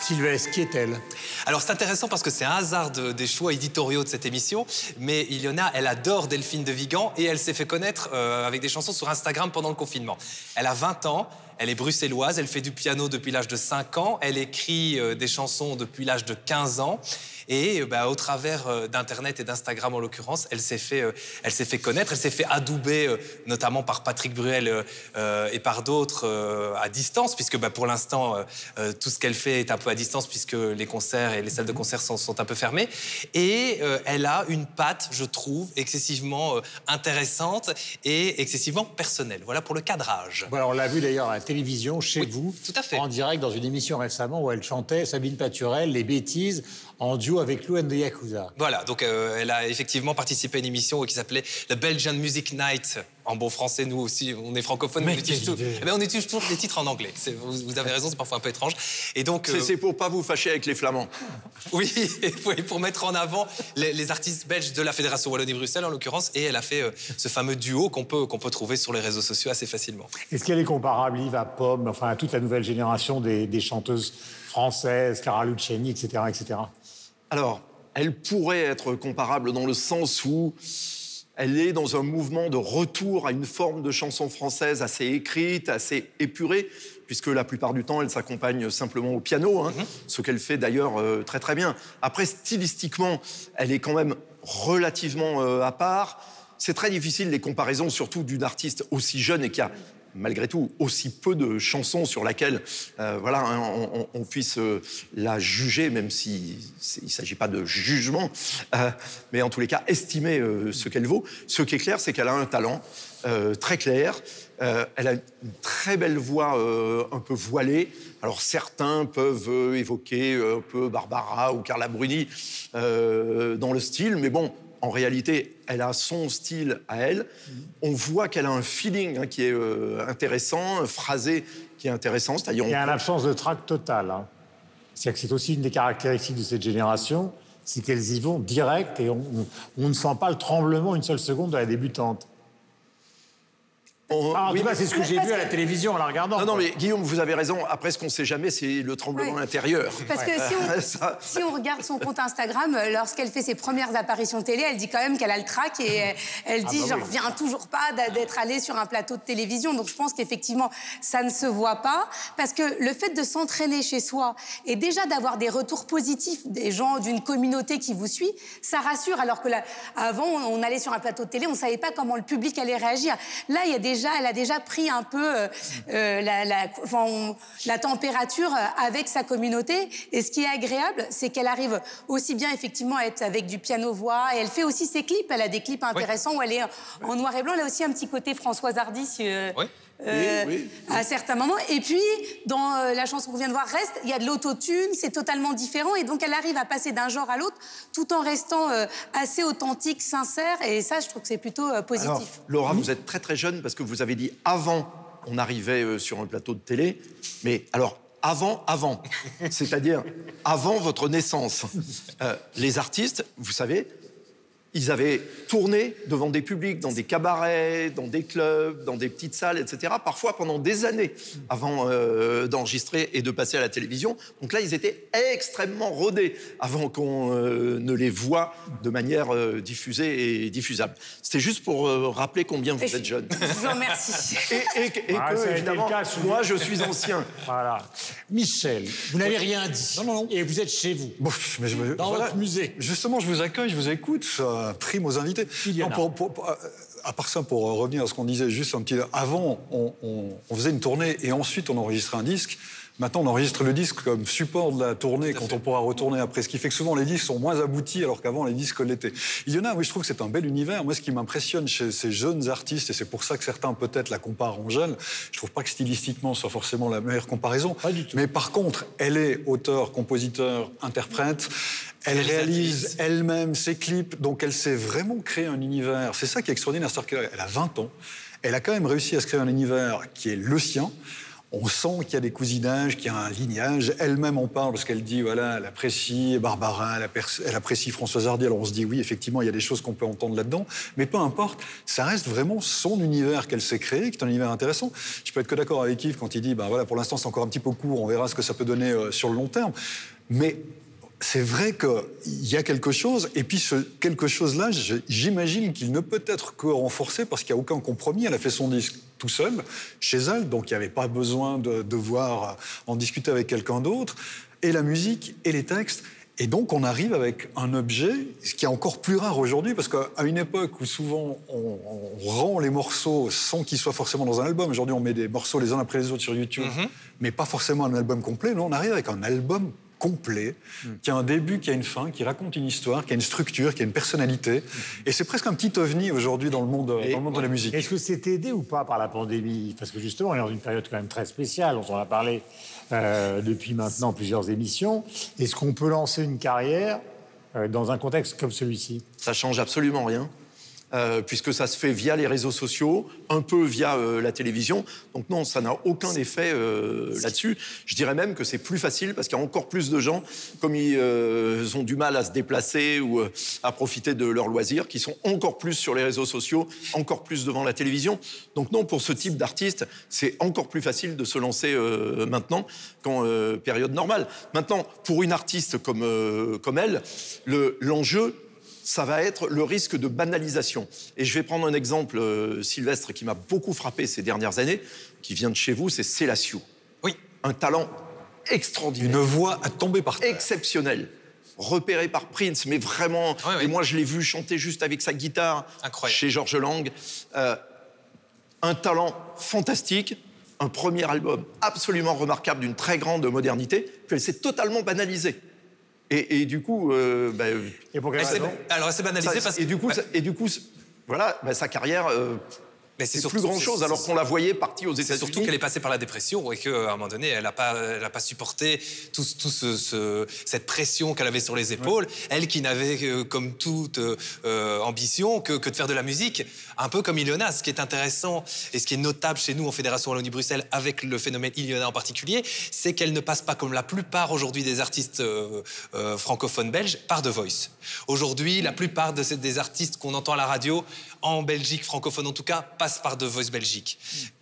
Sylvestre, qui est-elle? Alors c'est intéressant parce que c'est un hasard de- des choix éditoriaux de cette émission, mais Iliona, elle adore Delphine de Vigan et elle s'est fait connaître euh, avec des chansons sur Instagram pendant le confinement. Elle a 20 ans, elle est bruxelloise, elle fait du piano depuis l'âge de 5 ans, elle écrit euh, des chansons depuis l'âge de 15 ans et euh, bah, au travers euh, d'Internet et d'Instagram en l'occurrence, elle s'est fait, elle s'est fait connaître, elle s'est fait adouber notamment par Patrick Bruel et par d'autres à distance, puisque bah, pour l'instant tout ce qu'elle fait est un peu à distance puisque les concerts et les salles de concert sont, sont un peu fermées. Et elle a une patte, je trouve, excessivement intéressante et excessivement personnelle. Voilà pour le cadrage. Voilà, on l'a vu d'ailleurs à télévision, chez Oui, vous, tout à fait. en direct dans une émission récemment où elle chantait Sabine Paturel, Les Bêtises, en duo avec Lou and the Yakuza. Voilà, donc euh, elle a effectivement participé à une émission qui s'appelait The Belgian Music Night en bon français, nous aussi, on est francophones, mais on utilise, tout- Eh ben, on utilise toujours des titres en anglais. C'est- Vous, vous avez raison, c'est parfois un peu étrange. Et donc, C'est euh, c'est pour pas vous fâcher avec les Flamands. oui, oui, pour mettre en avant les, les artistes belges de la Fédération Wallonie-Bruxelles, en l'occurrence, et elle a fait euh, ce fameux duo qu'on peut, qu'on peut trouver sur les réseaux sociaux assez facilement. Est-ce qu'elle est comparable, Yves, à Pomme, enfin à toute la nouvelle génération des, des chanteuses françaises, Clara Luciani, etc., etc. Alors, elle pourrait être comparable dans le sens où elle est dans un mouvement de retour à une forme de chanson française assez écrite, assez épurée, puisque la plupart du temps, elle s'accompagne simplement au piano, hein, ce qu'elle fait d'ailleurs euh, très très bien. Après, stylistiquement, elle est quand même relativement euh, à part. C'est très difficile les comparaisons, surtout d'une artiste aussi jeune et qui a malgré tout aussi peu de chansons sur laquelle euh, voilà, hein, on, puisse euh, la juger, même si c'est- il ne s'agit pas de jugement, euh, mais en tous les cas estimer ce qu'elle vaut. Ce qui est clair, c'est qu'elle a un talent très clair. Elle a une très belle voix un peu voilée. Alors certains peuvent évoquer un peu Barbara ou Carla Bruni dans le style, mais bon, en réalité, elle a son style à elle. On voit qu'elle a un feeling hein, qui est euh, intéressant, un phrasé qui est intéressant. Il y a une absence de trac total. hein. C'est-à-dire que c'est aussi une des caractéristiques de cette génération, c'est qu'elles y vont direct et on, on- on ne sent pas le tremblement une seule seconde de la débutante. On- Ah, en oui, tout cas, c'est ce que j'ai vu à la télévision en la regardant. Non, non, mais Guillaume, vous avez raison. Après, ce qu'on sait jamais, c'est le tremblement Oui. intérieur. Parce que si on, Ça- si on regarde son compte Instagram, euh, lorsqu'elle fait ses premières apparitions télé, elle dit quand même qu'elle a le trac et euh, elle dit bah j'en oui. reviens toujours pas d'être allée sur un plateau de télévision. Donc je pense qu'effectivement ça ne se voit pas parce que le fait de s'entraîner chez soi et déjà d'avoir des retours positifs des gens d'une communauté qui vous suit, ça rassure. Alors que là, avant on allait sur un plateau de télé, on savait pas comment le public allait réagir. Là, il y a déjà, elle a déjà pris un peu euh, euh, la, la- enfin, on- la température euh, avec sa communauté. Et ce qui est agréable, c'est qu'elle arrive aussi bien effectivement à être avec du piano-voix. Et elle fait aussi ses clips. Elle a des clips intéressants où elle est en noir et blanc. Elle a aussi un petit côté Françoise Hardy. si, euh, Oui. Euh, Oui, à certains moments. Et puis, dans euh, la chanson qu'on vient de voir, Reste, il y a de l'autotune, c'est totalement différent. Et donc, elle arrive à passer d'un genre à l'autre tout en restant euh, assez authentique, sincère. Et ça, je trouve que c'est plutôt positif. Alors, Laura, vous êtes très très jeune parce que vous avez dit avant on arrivait sur un plateau de télé, mais alors avant, avant, c'est-à-dire avant votre naissance. Les artistes, vous savez, ils avaient tourné devant des publics, dans des cabarets, dans des clubs, dans des petites salles, etc., parfois pendant des années avant euh, d'enregistrer et de passer à la télévision. Donc là, ils étaient extrêmement rodés avant qu'on euh, ne les voit de manière euh, diffusée et diffusable. C'était juste pour euh, rappeler combien vous Et je- êtes jeune. Je vous remercie. Et, et- et que, évidemment, cas moi, je suis ancien. Voilà. Michel, vous n'avez rien dit. Non, non, non. Et vous êtes chez vous. Bon, mais je me- Dans voilà. votre musée. Justement, je vous accueille, je vous écoute. Ça prime aux invités. Pour- pour- pour- euh, à part ça, pour revenir à ce qu'on disait, juste un petit. Avant, on, on- on faisait une tournée et ensuite on enregistrait un disque. Maintenant, on enregistre le disque comme support de la tournée quand on pourra retourner après. Ce qui fait que souvent les disques sont moins aboutis alors qu'avant les disques l'étaient. Il y en a, oui, je trouve que c'est un bel univers. Moi, ce qui m'impressionne chez ces jeunes artistes, et c'est pour ça que certains peut-être la comparent Angèle, je trouve pas que stylistiquement ce soit forcément la meilleure comparaison. Pas du tout. Mais par contre, elle est auteur, compositeur, interprète. Elle réalise elle-même ses clips, donc elle s'est vraiment créé un univers. C'est ça qui est extraordinaire. Qu'elle a 20 ans, elle a quand même réussi à se créer un univers qui est le sien. On sent qu'il y a des cousinages, qu'il y a un lignage. Elle-même en parle parce qu'elle dit, voilà, elle apprécie Barbara, elle, apprécie- Françoise Hardy. Alors on se dit, oui, effectivement, il y a des choses qu'on peut entendre là-dedans. Mais peu importe, ça reste vraiment son univers qu'elle s'est créé, qui est un univers intéressant. Je peux être que d'accord avec Yves quand il dit, ben voilà, pour l'instant, c'est encore un petit peu court, on verra ce que ça peut donner euh, sur le long terme. Mais c'est vrai qu'il y a quelque chose, et puis ce quelque chose-là, j'imagine qu'il ne peut être que renforcé parce qu'il n'y a aucun compromis. Elle a fait son disque tout seul, chez elle, donc il n'y avait pas besoin de devoir en discuter avec quelqu'un d'autre. Et la musique, et les textes. Et donc on arrive avec un objet, ce qui est encore plus rare aujourd'hui, parce qu'à une époque où souvent on, on rend les morceaux sans qu'ils soient forcément dans un album, aujourd'hui on met des morceaux les uns après les autres sur YouTube, mais pas forcément un album complet, nous on arrive avec un album complet, qui a un début, qui a une fin, qui raconte une histoire, qui a une structure, qui a une personnalité. Et c'est presque un petit ovni aujourd'hui dans, le monde, Et- dans le monde de la musique. Est-ce que c'est aidé ou pas par la pandémie? Parce que justement, on est dans une période quand même très spéciale, dont on a parlé euh, depuis maintenant plusieurs émissions. Est-ce qu'on peut lancer une carrière euh, dans un contexte comme celui-ci? Ça change absolument rien. Euh, puisque ça se fait via les réseaux sociaux, un peu via euh, la télévision. Donc non, ça n'a aucun effet euh, là-dessus. Je dirais même que c'est plus facile parce qu'il y a encore plus de gens, comme ils ont du mal à se déplacer ou à profiter de leurs loisirs, qui sont encore plus sur les réseaux sociaux, encore plus devant la télévision. Donc non, pour ce type d'artiste, c'est encore plus facile de se lancer maintenant qu'en période normale. Maintenant, pour une artiste comme, comme elle, le- l'enjeu, ça va être le risque de banalisation. Et je vais prendre un exemple, euh, Sylvestre, qui m'a beaucoup frappé ces dernières années, qui vient de chez vous, c'est Célassio. Oui. Un talent extraordinaire Une voix à tomber par terre. exceptionnel. Repéré par Prince, mais vraiment. Ouais. Et moi, je l'ai vu chanter juste avec sa guitare Incroyable. chez Georges Lang. Euh, un talent fantastique, un premier album absolument remarquable d'une très grande modernité, puis elle s'est totalement banalisée. Et, et du coup, euh, bah, Et pour quelle Elle s'est- raison alors, elle s'est banalisée ça- parce que. et du coup, Ouais. ça- et du coup, c'est- voilà, bah, sa carrière, euh, Mais c'est plus grand chose, alors qu'on la voyait partie aux États-Unis. surtout qu'elle est passée par la dépression et qu'à un moment donné, elle n'a pas, elle a pas supporté tout, ce- tout ce, ce- cette pression qu'elle avait sur les épaules. Elle qui n'avait euh, comme toute euh, ambition que, que de faire de la musique, un peu comme Ilona. Ce qui est intéressant et ce qui est notable chez nous en Fédération Wallonie-Bruxelles avec le phénomène Ilona en particulier, c'est qu'elle ne passe pas comme la plupart aujourd'hui des artistes euh, euh, francophones belges par The Voice. Aujourd'hui, la plupart de ces, des artistes qu'on entend à la radio, en Belgique, francophone en tout cas, passent par The Voice Belgique.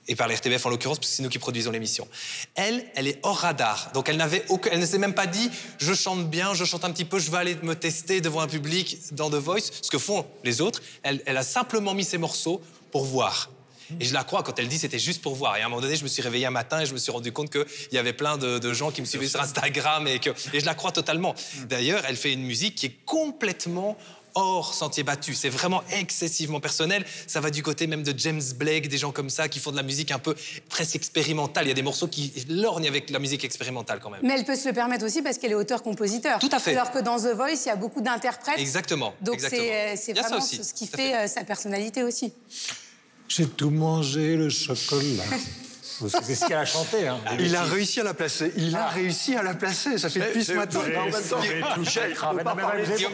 Et par l'RTBF en l'occurrence, parce que c'est nous qui produisons l'émission. Elle, elle est hors radar. Donc elle, n'avait aucun- elle ne s'est même pas dit je chante bien, je chante un petit peu, je vais aller me tester devant un public dans The Voice, ce que font les autres. Elle, elle a simplement mis ses morceaux pour voir. Et je la crois quand elle dit c'était juste pour voir. Et à un moment donné, je me suis réveillé un matin et je me suis rendu compte qu'il y avait plein de, de gens qui me suivaient sur Instagram et que et je la crois totalement. D'ailleurs, elle fait une musique qui est complètement hors sentier battu. C'est vraiment excessivement personnel. Ça va du côté même de James Blake, des gens comme ça qui font de la musique un peu presque expérimentale. Il y a des morceaux qui lorgnent avec la musique expérimentale quand même. Mais elle peut se le permettre aussi parce qu'elle est auteur-compositeur. Tout à fait. Alors que dans The Voice, il y a beaucoup d'interprètes. Exactement. Donc c'est euh, vraiment aussi, ce qui à fait euh, sa personnalité aussi. J'ai tout mangé, le chocolat. c'est ce qu'elle a chanté. Hein. Il a réussi à la placer. Il a réussi à la placer. Ça fait depuis ce matin. en même temps,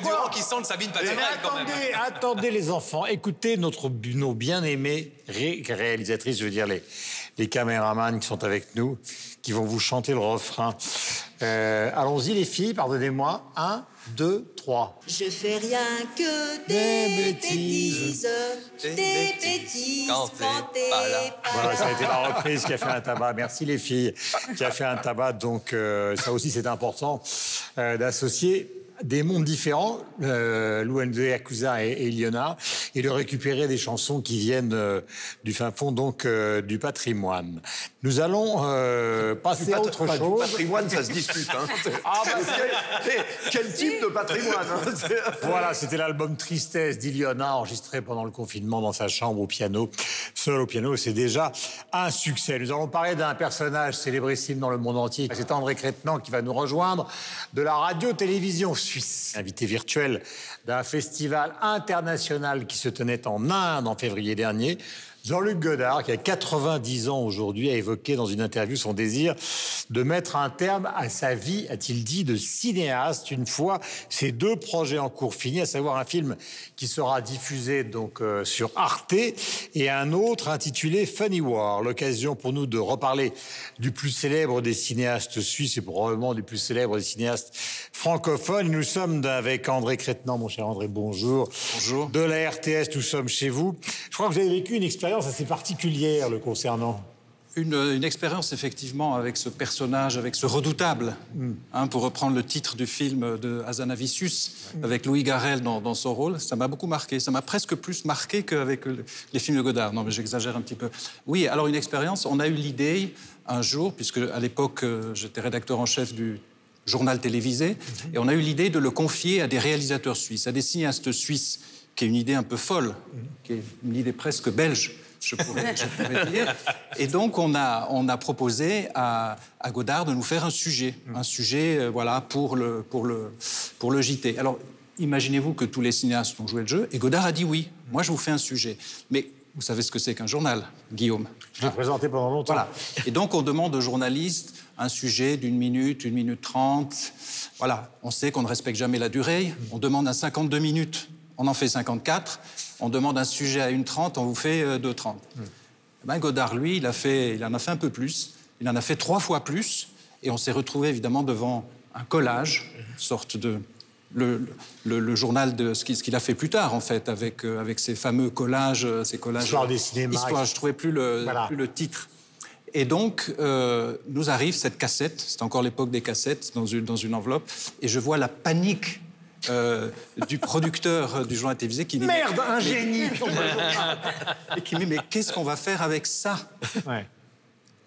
Durand qui Sabine Patinel quand même. attendez, attendez les enfants, écoutez notre, nos bien-aimés ré- réalisatrices, je veux dire les, les caméramans qui sont avec nous, qui vont vous chanter le refrain. Euh, Allons-y les filles, pardonnez-moi. Un, deux, trois. Je fais rien que Des des, bêtises. bêtises, des bêtises Quand t'es pas là. Voilà, ça a été la reprise qui a fait un tabac. Merci les filles, qui a fait un tabac. Donc euh, ça aussi c'est important euh, d'associer des mondes différents, euh, Yakuza et, et Iliona, et de récupérer des chansons qui viennent euh, du fin fond donc euh, du patrimoine. Nous allons euh, passer à autre pas du chose. patrimoine, ça se discute. Hein. Ah, bah, quel, quel type de patrimoine hein Voilà, c'était l'album Tristesse d'Iliona, enregistré pendant le confinement dans sa chambre au piano. Seul au piano, c'est déjà un succès. Nous allons parler d'un personnage célébrissime dans le monde entier. C'est André Crétenant qui va nous rejoindre de la radio-télévision Invité virtuel d'un festival international qui se tenait en Inde en février dernier. Jean-Luc Godard, qui a 90 ans aujourd'hui, a évoqué dans une interview son désir de mettre un terme à sa vie, a-t-il dit, de cinéaste une fois ces deux projets en cours finis, à savoir un film qui sera diffusé donc euh, sur Arte et un autre intitulé Funny War. L'occasion pour nous de reparler du plus célèbre des cinéastes suisses et probablement du plus célèbre des cinéastes francophones. Nous sommes avec André Crétenant, mon cher André, bonjour. Bonjour. De la RTS, nous sommes chez vous. Je crois que vous avez vécu une expérience assez particulière le concernant. Une, une expérience effectivement avec ce personnage, avec ce redoutable, hein, pour reprendre le titre du film de Hazanavicius, avec Louis Garrel dans, dans son rôle, ça m'a beaucoup marqué. Ça m'a presque plus marqué qu'avec le- les films de Godard. Non, mais j'exagère un petit peu. Oui, alors une expérience, on a eu l'idée un jour, puisque à l'époque euh, j'étais rédacteur en chef du journal télévisé, et on a eu l'idée de le confier à des réalisateurs suisses, à des cinéastes suisses, qui est une idée un peu folle, qui est une idée presque belge je pourrais, je pourrais dire. Et donc, on a, on a proposé à, à Godard de nous faire un sujet, un sujet euh, voilà, pour, le, pour, le, pour le JT. Alors, imaginez-vous que tous les cinéastes ont joué le jeu, et Godard a dit oui, moi je vous fais un sujet. Mais vous savez ce que c'est qu'un journal, Guillaume? Je l'ai présenté pendant longtemps. voilà. Et donc, on demande aux journalistes un sujet d'une minute, une minute trente. Voilà. On sait qu'on ne respecte jamais la durée. On demande à 52 minutes. On en fait 54. on demande un sujet à 1,30, on vous fait euh, 2,30. Eh ben, Godard, lui, il, a fait, il en a fait un peu plus. Il en a fait trois fois plus. Et on s'est retrouvé évidemment devant un collage, une sorte de. Le, le- le journal de ce qu'il a fait plus tard, en fait, avec, euh, avec ces fameux collages. euh, Ces collages Histoire des cinémas. Histoire, je trouvais plus le, Voilà. plus le titre. Et donc, euh, nous arrive cette cassette, c'est encore l'époque des cassettes, dans une, dans une enveloppe, et je vois la panique euh, du producteur euh, du journal télévisé qui dit Merde, un génie et qui me dit mais qu'est-ce qu'on va faire avec ça Ouais.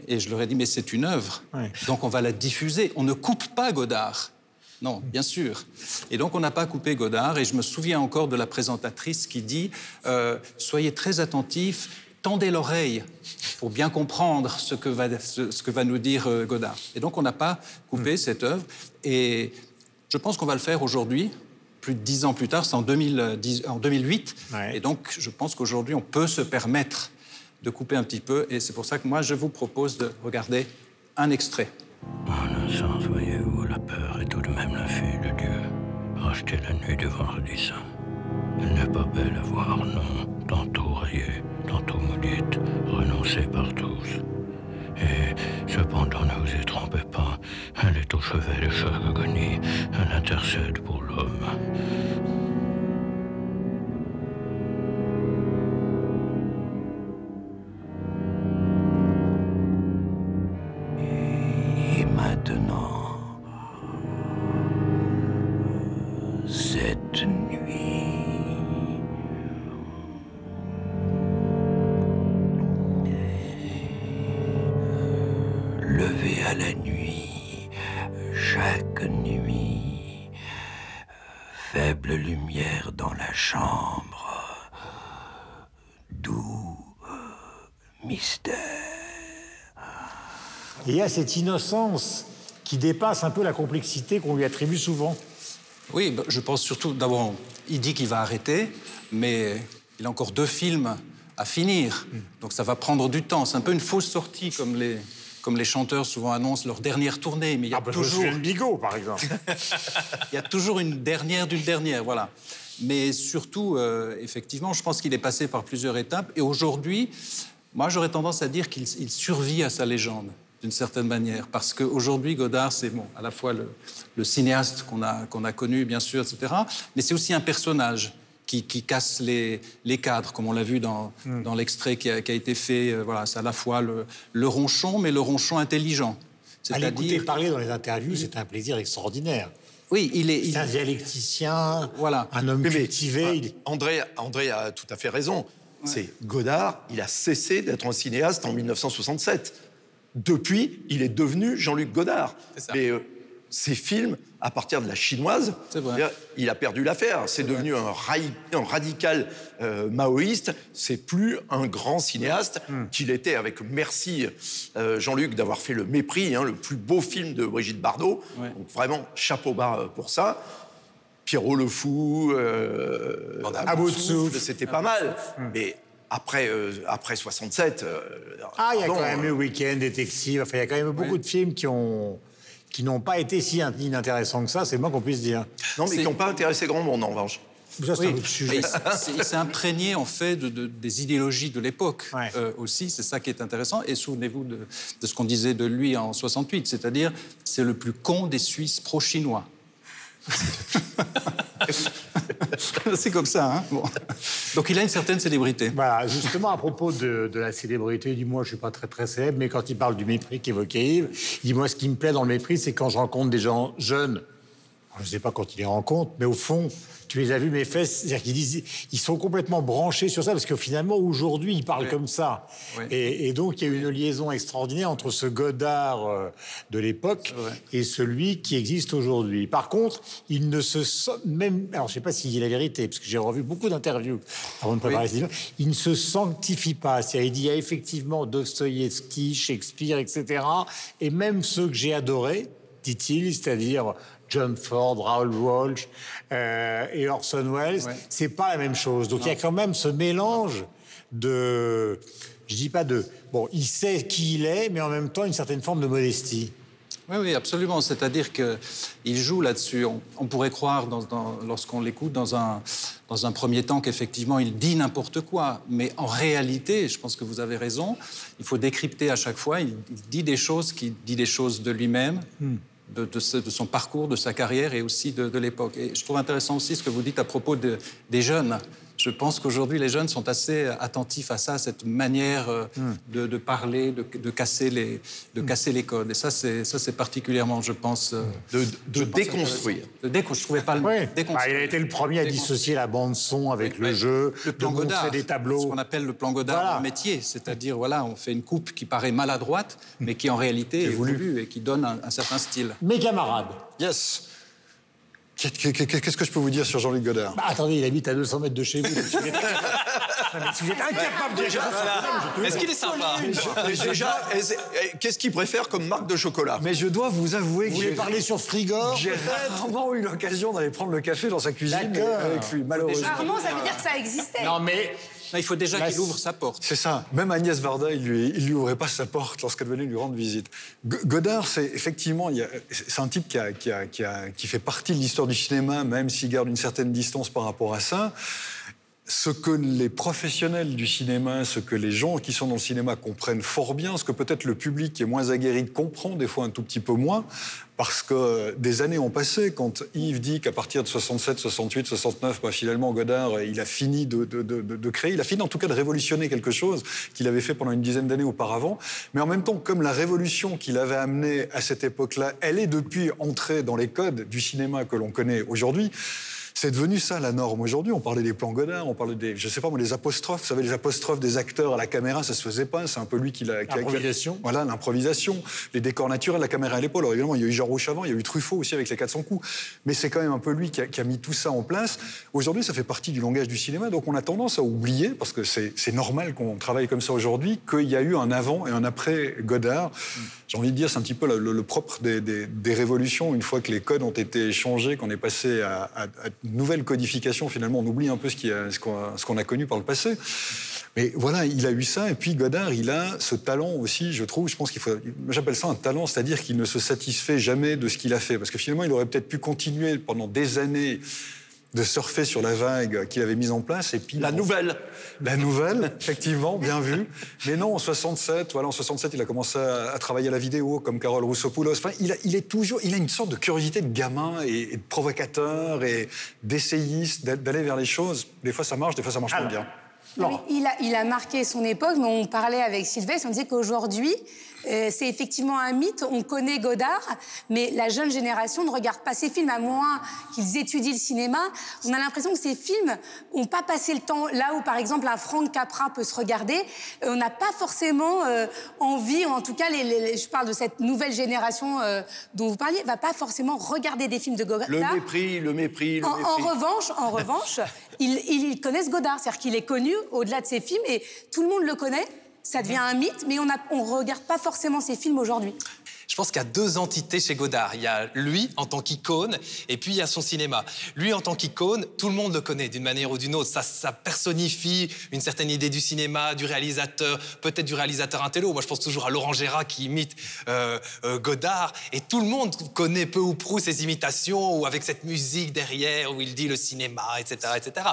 Et je leur ai dit mais c'est une œuvre, Ouais. donc on va la diffuser. On ne coupe pas Godard. Non, bien sûr. Et donc on n'a pas coupé Godard. Et je me souviens encore de la présentatrice qui dit euh, soyez très attentifs, tendez l'oreille pour bien comprendre ce que va, ce, ce que va nous dire euh, Godard. Et donc on n'a pas coupé cette œuvre. Et je pense qu'on va le faire aujourd'hui. Plus de dix ans plus tard, c'est en, 2010 en 2008. Ouais. Et donc, je pense qu'aujourd'hui, on peut se permettre de couper un petit peu. Et c'est pour ça que moi, je vous propose de regarder un extrait. En un sens, voyez-vous, la peur est tout de même la fille de Dieu. Racheter la nuit du vendredi saint. Elle n'est pas belle à voir, non. Tantôt rayée, tantôt maudite, renoncée par tous. Et cependant, ne vous y trompez pas. Elle est au chevet de chaque agonie. Elle intercède pour l'homme. Levé à la nuit, chaque nuit, faible lumière dans la chambre, doux mystère. Et il y a cette innocence qui dépasse un peu la complexité qu'on lui attribue souvent. Oui, bah, je pense surtout, d'abord, il dit qu'il va arrêter, mais il a encore deux films à finir. Donc ça va prendre du temps. C'est un peu une fausse sortie, comme les, comme les chanteurs souvent annoncent leur dernière tournée. Mais il y a Ah, bah, toujours... de Bigot, par exemple. Il y a toujours une dernière d'une dernière, voilà. Mais surtout, euh, effectivement, je pense qu'il est passé par plusieurs étapes. Et aujourd'hui, moi, j'aurais tendance à dire qu'il il survit à sa légende, d'une certaine manière. Parce qu'aujourd'hui, Godard, c'est bon, à la fois le, le cinéaste qu'on a, qu'on a connu, bien sûr, etc. Mais c'est aussi un personnage qui, qui casse les, les cadres, comme on l'a vu dans, dans l'extrait qui a, qui a été fait. Euh, Voilà, c'est à la fois le, le ronchon, mais le ronchon intelligent. À l'écouter parler dans les interviews, c'est un plaisir extraordinaire. oui, il est, il- C'est un dialecticien, Voilà. un homme mais, cultivé. il- André, André a tout à fait raison. C'est Godard, il a cessé d'être un cinéaste en 1967. Depuis, il est devenu Jean-Luc Godard. C'est ça. Mais euh, ses films, à partir de la chinoise, C'est vrai. il a perdu l'affaire. C'est devenu un, un radical euh, maoïste. C'est plus un grand cinéaste Hmm. qu'il était avec merci euh, Jean-Luc d'avoir fait Le Mépris, hein, le plus beau film de Brigitte Bardot. Ouais. Donc vraiment chapeau bas euh, pour ça. Pierrot le Fou, euh, À bout de souffle. c'était pas mal. Mais après, euh, après 67. euh, Ah, il y a quand même eu Week-end, Détective. Enfin, il y a quand même eu beaucoup de films qui ont qui n'ont pas été si in- inintéressants que ça, c'est le moins qu'on puisse dire. Non, mais qui n'ont pas intéressé grand monde, en revanche. Ça, c'est Oui, un autre mais sujet. il s'est imprégné en fait de, de- des idéologies de l'époque Ouais. euh, aussi. C'est ça qui est intéressant. Et souvenez-vous de, de ce qu'on disait de lui en 68, c'est-à-dire c'est le plus con des Suisses pro-chinois. c'est comme ça. Hein Bon. Donc il a une certaine célébrité. Voilà, justement, à propos de, de la célébrité, il dit Moi, je suis pas très très célèbre, mais quand il parle du mépris qu'évoquait Yves, il dit Moi, ce qui me plaît dans le mépris, c'est quand je rencontre des gens jeunes. Je ne sais pas quand il les rencontre, mais au fond, tu les as vus, mes fesses. C'est-à-dire qu'ils disent Ils sont complètement branchés sur ça, parce que finalement, aujourd'hui, ils parlent comme ça. Et, et donc, il y a une liaison extraordinaire entre ce Godard euh, de l'époque et celui qui existe aujourd'hui. Par contre, il ne se sent même. Alors, je ne sais pas s'il dit la vérité, parce que j'ai revu beaucoup d'interviews avant de préparer cette émission. Il ne se sanctifie pas. C'est-à-dire, il dit il y a effectivement Dostoïevski, Shakespeare, etc. Et même ceux que j'ai adorés, dit-il, c'est-à-dire John Ford, Raoul Walsh euh, et Orson Welles, Ouais. c'est pas la même chose. Donc, il y a quand même ce mélange de. Je dis pas de. Bon, il sait qui il est, mais en même temps, une certaine forme de modestie. Oui, oui, absolument. C'est-à-dire qu'il joue là-dessus. On, on pourrait croire, dans- dans- lorsqu'on l'écoute, dans un, dans un premier temps, qu'effectivement, il dit n'importe quoi. Mais en réalité, je pense que vous avez raison, il faut décrypter à chaque fois. Il, il dit des choses, qui dit des choses de lui-même, de, son parcours, de sa carrière et aussi de, l'époque. Et je trouve intéressant aussi ce que vous dites à propos de- des jeunes. Je pense qu'aujourd'hui, les jeunes sont assez attentifs à ça, à cette manière euh, de, de parler, de, de casser les, de casser les codes. Et ça, c'est ça, c'est particulièrement, je pense, euh, De, de je pense déconstruire. De déco- je trouvais pas le mot. Oui. Déconstruire. Bah, il a été le premier à Déconstruire. dissocier la bande son avec le jeu, le plan de montrer Godard, des ce tableaux. qu'on appelle le plan Godard Voilà. métier, c'est-à-dire voilà, on fait une coupe qui paraît maladroite, mais qui en réalité est voulue et qui donne un, un certain style. Mes camarades. Yes. Qu'est- qu'est- Qu'est-ce que je peux vous dire sur Jean-Luc Godard? Bah, attendez, il habite à 200 mètres de chez vous. donc si vous êtes, si vous êtes incapable je te Est-ce qu'il est sympa? Mais déjà, eh, qu'est-ce qu'il préfère comme marque de chocolat? Mais je dois vous avouer Vous que voulez j'ai parler sur Frigor j'ai rarement eu l'occasion d'aller prendre le café dans sa cuisine avec lui, malheureusement. Rarement, ça veut dire que ça existait? Non, mais il faut déjà qu'il ouvre sa porte. C'est ça. Même Agnès Varda, il lui, il lui ouvrait pas sa porte lorsqu'elle venait lui rendre visite. Godard, c'est effectivement, c'est un type qui, a- qui a- qui a- qui fait partie de l'histoire du cinéma, même s'il garde une certaine distance par rapport à ça. Ce que les professionnels du cinéma, ce que les gens qui sont dans le cinéma comprennent fort bien, ce que peut-être le public qui est moins aguerri comprend des fois un tout petit peu moins, parce que des années ont passé. Quand Yves dit qu'à partir de 67, 68, 69, bah, finalement Godard, il a fini de, de- de- de- créer, il a fini en tout cas de révolutionner quelque chose qu'il avait fait pendant une dizaine d'années auparavant. Mais en même temps, comme la révolution qu'il avait amenée à cette époque-là, elle est depuis entrée dans les codes du cinéma que l'on connaît aujourd'hui. C'est devenu ça la norme aujourd'hui. On parlait des plans Godard, on parlait des, je sais pas moi, les apostrophes. Vous savez, les apostrophes des acteurs à la caméra, ça se faisait pas. C'est un peu lui qui l'a. L'improvisation. Voilà, l'improvisation, les décors naturels, la caméra à l'épaule. Alors évidemment, il y a eu Jean Rouch avant, il y a eu Truffaut aussi avec les 400 coups. Mais c'est quand même un peu lui qui a, qui a mis tout ça en place. Aujourd'hui, ça fait partie du langage du cinéma. Donc on a tendance à oublier, parce que c'est normal qu'on travaille comme ça aujourd'hui, qu'il y a eu un avant et un après Godard. J'ai envie de dire, c'est un petit peu le, le- le propre des, des- des révolutions. Une fois que les codes ont été changés, qu'on est passé à, à- à une nouvelle codification, finalement, on oublie un peu ce qu'on a connu par le passé. Mais voilà, il a eu ça. Et puis Godard, il a ce talent aussi, je trouve. Je pense qu'il faut. J'appelle ça un talent, c'est-à-dire qu'il ne se satisfait jamais de ce qu'il a fait. Parce que finalement, il aurait peut-être pu continuer pendant des années de surfer sur la vague qu'il avait mise en place. Et puis La nouvelle. la nouvelle, effectivement, bien vu. Mais non, en 67, voilà, en 67, il a commencé à, à travailler à la vidéo, comme Carole Roussopoulos. Enfin, il, a, il est toujours, il a une sorte de curiosité de gamin et, et de provocateur et d'essayiste, d'a- d'aller vers les choses. Des fois, ça marche, des fois, ça marche pas bien. Il, a, il a marqué son époque, mais on parlait avec Sylvestre, on disait qu'aujourd'hui, euh, c'est effectivement un mythe. On connaît Godard, mais la jeune génération ne regarde pas ses films, à moins qu'ils étudient le cinéma. On a l'impression que ces films n'ont pas passé le temps là où, par exemple, un Frank Capra peut se regarder. Euh, on n'a pas forcément euh, envie, ou en tout cas, les- les- je parle de cette nouvelle génération euh, dont vous parliez, va pas forcément regarder des films de Godard. Le mépris, le mépris, le En, en mépris. revanche, en revanche, ils, ils connaissent Godard, c'est-à-dire qu'il est connu au-delà de ses films et tout le monde le connaît. Ça devient un mythe, mais on ne regarde pas forcément ses films aujourd'hui. Je pense qu'il y a deux entités chez Godard. Il y a lui en tant qu'icône, et puis il y a son cinéma. Lui en tant qu'icône, tout le monde le connaît d'une manière ou d'une autre. Ça, personnifie une certaine idée du cinéma, du réalisateur, peut-être du réalisateur intello. Moi, je pense toujours à Laurent Gérard qui imite euh, euh, Godard, et tout le monde connaît peu ou prou ses imitations, ou avec cette musique derrière où il dit le cinéma, etc., etc.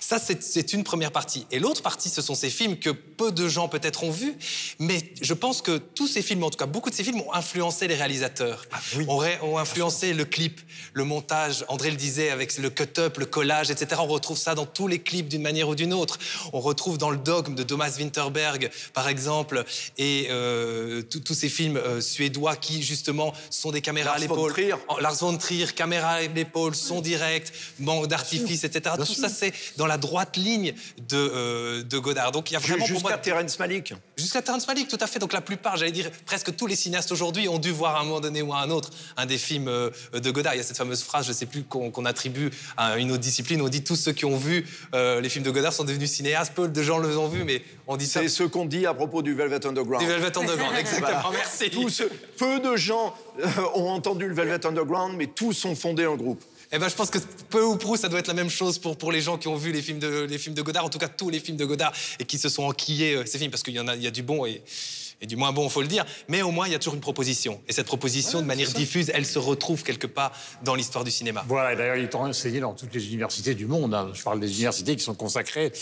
Ça, c'est c'est une première partie. Et l'autre partie, ce sont ces films que peu de gens peut-être ont vus, mais je pense que tous ces films, en tout cas beaucoup de ces films, ont influencé les réalisateurs, ont, ré- ont influencé le clip, le montage. André le disait avec le cut-up, le collage, etc. On retrouve ça dans tous les clips d'une manière ou d'une autre. On retrouve dans le dogme de Thomas Winterberg, par exemple, et euh, tous ces films euh, suédois qui justement sont des caméras Lars à von l'épaule. Trier. En- Lars von Trier, caméra à l'épaule, son direct, manque d'artifice, etc. Tout ça, c'est dans la droite ligne de, euh, de Godard. Donc il y a vraiment Jusqu'à moi Terrence Malick. Jusqu'à Terrence Malick, tout à fait. Donc la plupart, j'allais dire presque tous les cinéastes aujourd'hui ont dû voir à un moment donné ou à un autre un des films euh, de Godard. Il y a cette fameuse phrase, je ne sais plus, qu'on attribue à une autre discipline. On dit tous ceux qui ont vu euh, les films de Godard sont devenus cinéastes. Peu de gens le ont vu, mais on dit ça. C'est ce qu'on dit à propos du Velvet Underground. Du Velvet Underground, exactement. Voilà. Merci. Tous peu de gens euh, ont entendu le Velvet Underground, mais tous sont fondés en groupe. Eh ben, je pense que peu ou prou, ça doit être la même chose pour, pour les gens qui ont vu les films, de, les films de Godard, en tout cas tous les films de Godard, et qui se sont enquillés euh, ces films, parce qu'il y en a, il y a du bon et et du moins bon, faut le dire, mais au moins il y a toujours une proposition. Et cette proposition, de manière diffuse, elle se retrouve quelque part dans l'histoire du cinéma. Voilà, et d'ailleurs, il est enseigné dans toutes les universités du monde. hein. Je parle des universités qui sont consacrées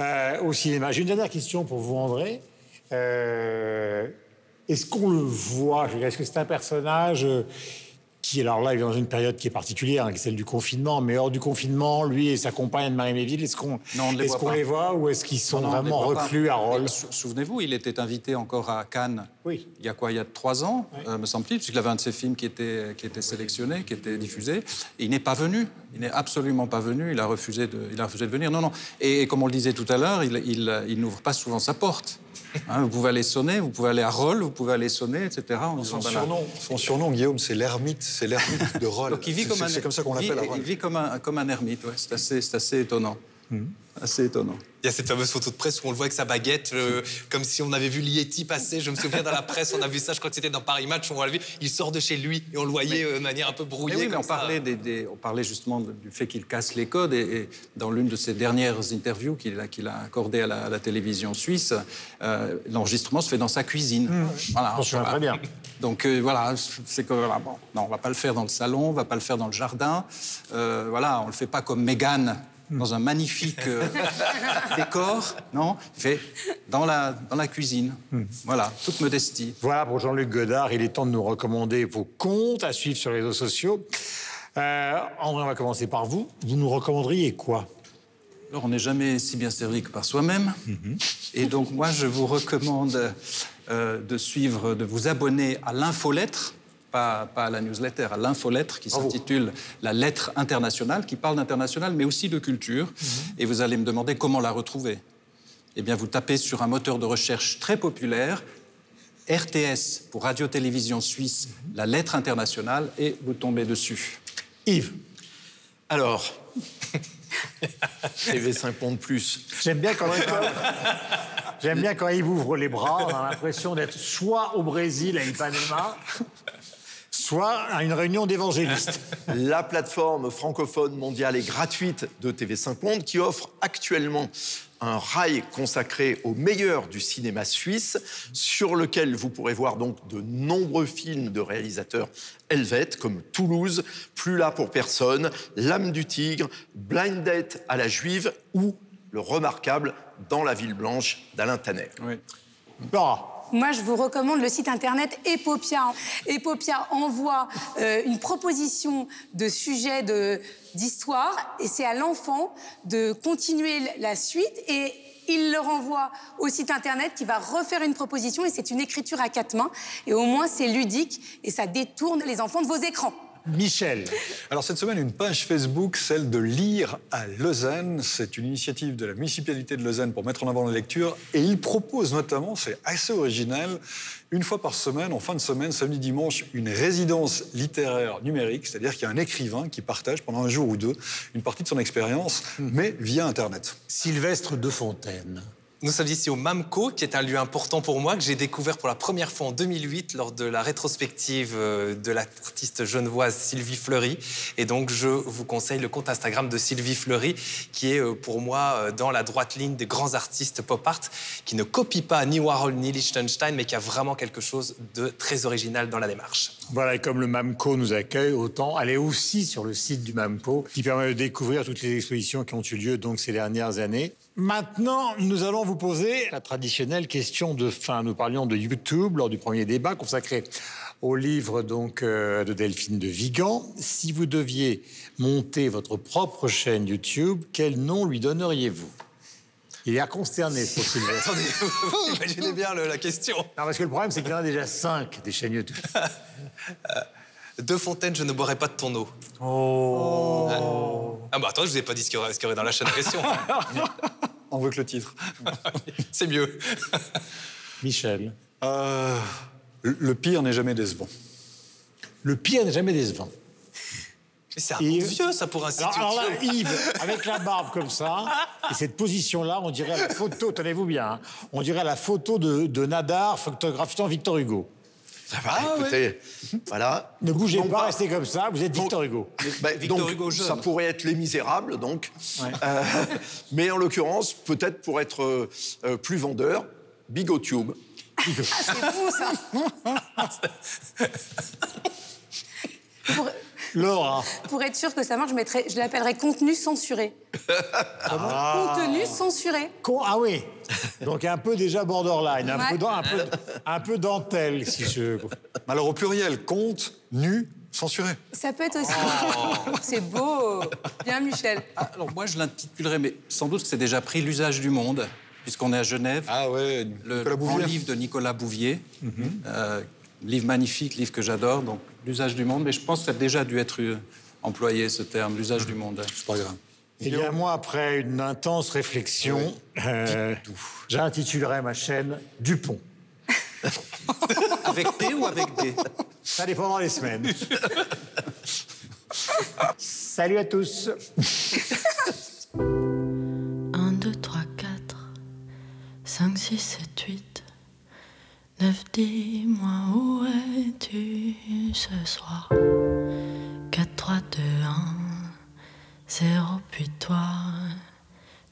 euh, au cinéma. J'ai une dernière question pour vous, André. Euh, Est-ce qu'on le voit? Est-ce que c'est un personnage euh, qui, alors là, il est dans une période qui est particulière, hein, qui est celle du confinement, mais hors du confinement, lui et sa compagne Anne-Marie Méville, est-ce qu'on les qu'on pas. les voit ou est-ce qu'ils sont Non, les vraiment pas. reclus à sou- Souvenez-vous, il était invité encore à Cannes. Oui. Il y a quoi Il y a trois ans, euh, me semble-t-il, puisqu'il avait un de ses films qui était, qui était sélectionné, qui était diffusé. Et il n'est pas venu. Il n'est absolument pas venu. Il a refusé de, il a refusé de venir. Non, non. Et, et comme on le disait tout à l'heure, il, il- il n'ouvre pas souvent sa porte. Hein, vous pouvez aller sonner, vous pouvez aller à Roll, vous pouvez aller sonner, etc. en disant, Son surnom, son surnom, Guillaume, c'est l'ermite. C'est l'ermite de Roll. Donc il vit C'est- comme un, C'est comme ça qu'on l'appelle à Il vit comme un, comme un ermite, ouais. c'est assez, c'est assez étonnant. Hmm. Assez étonnant. Il y a cette fameuse photo de presse où on le voit avec sa baguette, euh, comme si on avait vu Lieti passer. Je me souviens dans la presse, on a vu ça, je crois que c'était dans Paris Match, on l'a vu. Il sort de chez lui et on le voyait euh, de manière un peu Mais brouillée. oui, mais comme on ça. parlait, des- des- on parlait justement du fait qu'il casse les codes et, et dans l'une de ses dernières interviews qu'il a, qu'il a accordées à la, à la télévision suisse, euh, l'enregistrement se fait dans sa cuisine. Voilà, Je me souviens très bien. Donc euh, voilà, c'est que voilà, bon, non, on va pas le faire dans le salon, on va pas le faire dans le jardin. Euh, voilà, on le fait pas comme Mégane dans un magnifique euh, décor, non, il fait dans la dans la cuisine. Voilà, toute modestie. Voilà pour Jean-Luc Godard, il est temps de nous recommander vos comptes à suivre sur les réseaux sociaux. Euh, André, on va commencer par vous. Vous nous recommanderiez quoi? Alors, on n'est jamais si bien servi que par soi-même. Et donc, moi, je vous recommande euh, de suivre, de vous abonner à l'infolettre, pas, pas à la newsletter, à l'infolettre qui s'intitule La lettre internationale, qui parle d'international, mais aussi de culture. Et vous allez me demander comment la retrouver. Eh bien, vous tapez sur un moteur de recherche très populaire, RTS pour Radio-Télévision Suisse, La lettre internationale, et vous tombez dessus. Yves Alors, TV5 Monde Plus. J'aime bien quand J'aime bien quand Yves ouvre les bras, on a l'impression d'être soit au Brésil à Ipanema, soit à une réunion d'évangélistes. la plateforme francophone mondiale et gratuite de TV5 Monde qui offre actuellement un rail consacré au meilleur du cinéma suisse, sur lequel vous pourrez voir donc de nombreux films de réalisateurs helvètes comme Toulouse, Plus là pour personne, L'âme du tigre, Blind Date à la juive ou le remarquable Dans la ville blanche d'Alain. Oui. Laura, Moi, je vous recommande le site internet Epopia. Epopia envoie euh, une proposition de sujet de- d'histoire et c'est à l'enfant de continuer la suite et il le renvoie au site internet qui va refaire une proposition et c'est une écriture à quatre mains et au moins c'est ludique et ça détourne les enfants de vos écrans. Michel, Alors cette semaine, une page Facebook, celle de Lire à Lausanne. C'est une initiative de la municipalité de Lausanne pour mettre en avant la lecture. Et il propose notamment, c'est assez original, une fois par semaine, en fin de semaine, samedi, dimanche, une résidence littéraire numérique. C'est-à-dire qu'il y a un écrivain qui partage pendant un jour ou deux une partie de son expérience, mais via Internet. Sylvestre de Fontaine. Nous sommes ici au MAMCO, qui est un lieu important pour moi, que j'ai découvert pour la première fois en 2008 lors de la rétrospective euh, de l'artiste genevoise Sylvie Fleury. Et donc, je vous conseille le compte Instagram de Sylvie Fleury, qui est euh, pour moi euh, dans la droite ligne des grands artistes pop art, qui ne copie pas ni Warhol ni Liechtenstein, mais qui a vraiment quelque chose de très original dans la démarche. Voilà, et comme le MAMCO nous accueille, autant aller aussi sur le site du MAMCO, qui permet de découvrir toutes les expositions qui ont eu lieu donc ces dernières années. Maintenant, nous allons vous poser la traditionnelle question de fin. Nous parlions de YouTube lors du premier débat consacré au livre donc euh, de Delphine de Vigan. Si vous deviez monter votre propre chaîne YouTube, quel nom lui donneriez-vous? Il est à consterné, ce Sylvestre. Attendez, vous imaginez bien le- la question. Non, parce que le problème, c'est qu'il y en a déjà cinq des chaînes YouTube. De Fontaine, je ne boirai pas de ton eau. Oh. Ah bah attends, je vous ai pas dit ce qu'il y aurait, ce qu'il y aurait dans la chaîne en question. On veut que le titre. C'est mieux. Michel. Euh, le pire n'est jamais décevant. Le pire n'est jamais décevant. Mais c'est un vieux, ça, pour un site Alors, alors là. Yves, avec la barbe comme ça, et cette position-là, on dirait la photo, tenez-vous bien, hein, on dirait la photo de, de Nadar photographiant Victor Hugo. Ça va, écoutez, voilà. Ne bougez pas, restez comme ça, vous êtes Donc- Victor Hugo. Bah, Victor donc, Hugo jeune. ça pourrait être Les Misérables, donc. Euh, mais en l'occurrence, peut-être pour être euh, euh, plus vendeur, Bigotube. C'est bon, ça. pour, Laura. pour être sûr que ça marche, je, je l'appellerais contenu censuré. Contenu censuré. Con- ah oui. Donc un peu déjà borderline, un, Ouais. peu, un, peu, un peu dentelle, si je... Alors au pluriel, compte, nu, censuré. Ça peut être aussi. Oh. C'est beau. Bien, Michel. Ah, alors moi, je l'intitulerais, mais sans doute que c'est déjà pris l'usage du monde, puisqu'on est à Genève. Ah ouais, le Nicolas grand Bouvier. livre de Nicolas Bouvier. Euh, livre magnifique, livre que j'adore, donc l'usage du monde. Mais je pense que ça a déjà dû être euh, employé, ce terme, l'usage du monde. C'est pas grave. Eh bien, moi, après une intense réflexion, euh, j'intitulerai ma chaîne Dupont. Avec T ou avec D? Ça dépend dans les semaines. Salut à tous. 1, 2, 3, 4, 5, 6, 7, 8, Neuf, dis-moi où es-tu ce soir? 4, 3, 2, 1, 0, puis toi,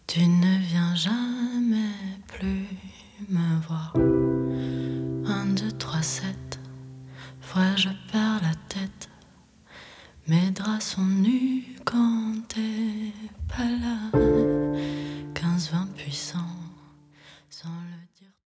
tu ne viens jamais plus me voir. 1, 2, 3, 7, fois je perds la tête, mes draps sont nus quand t'es pas là. 15, 20, puissant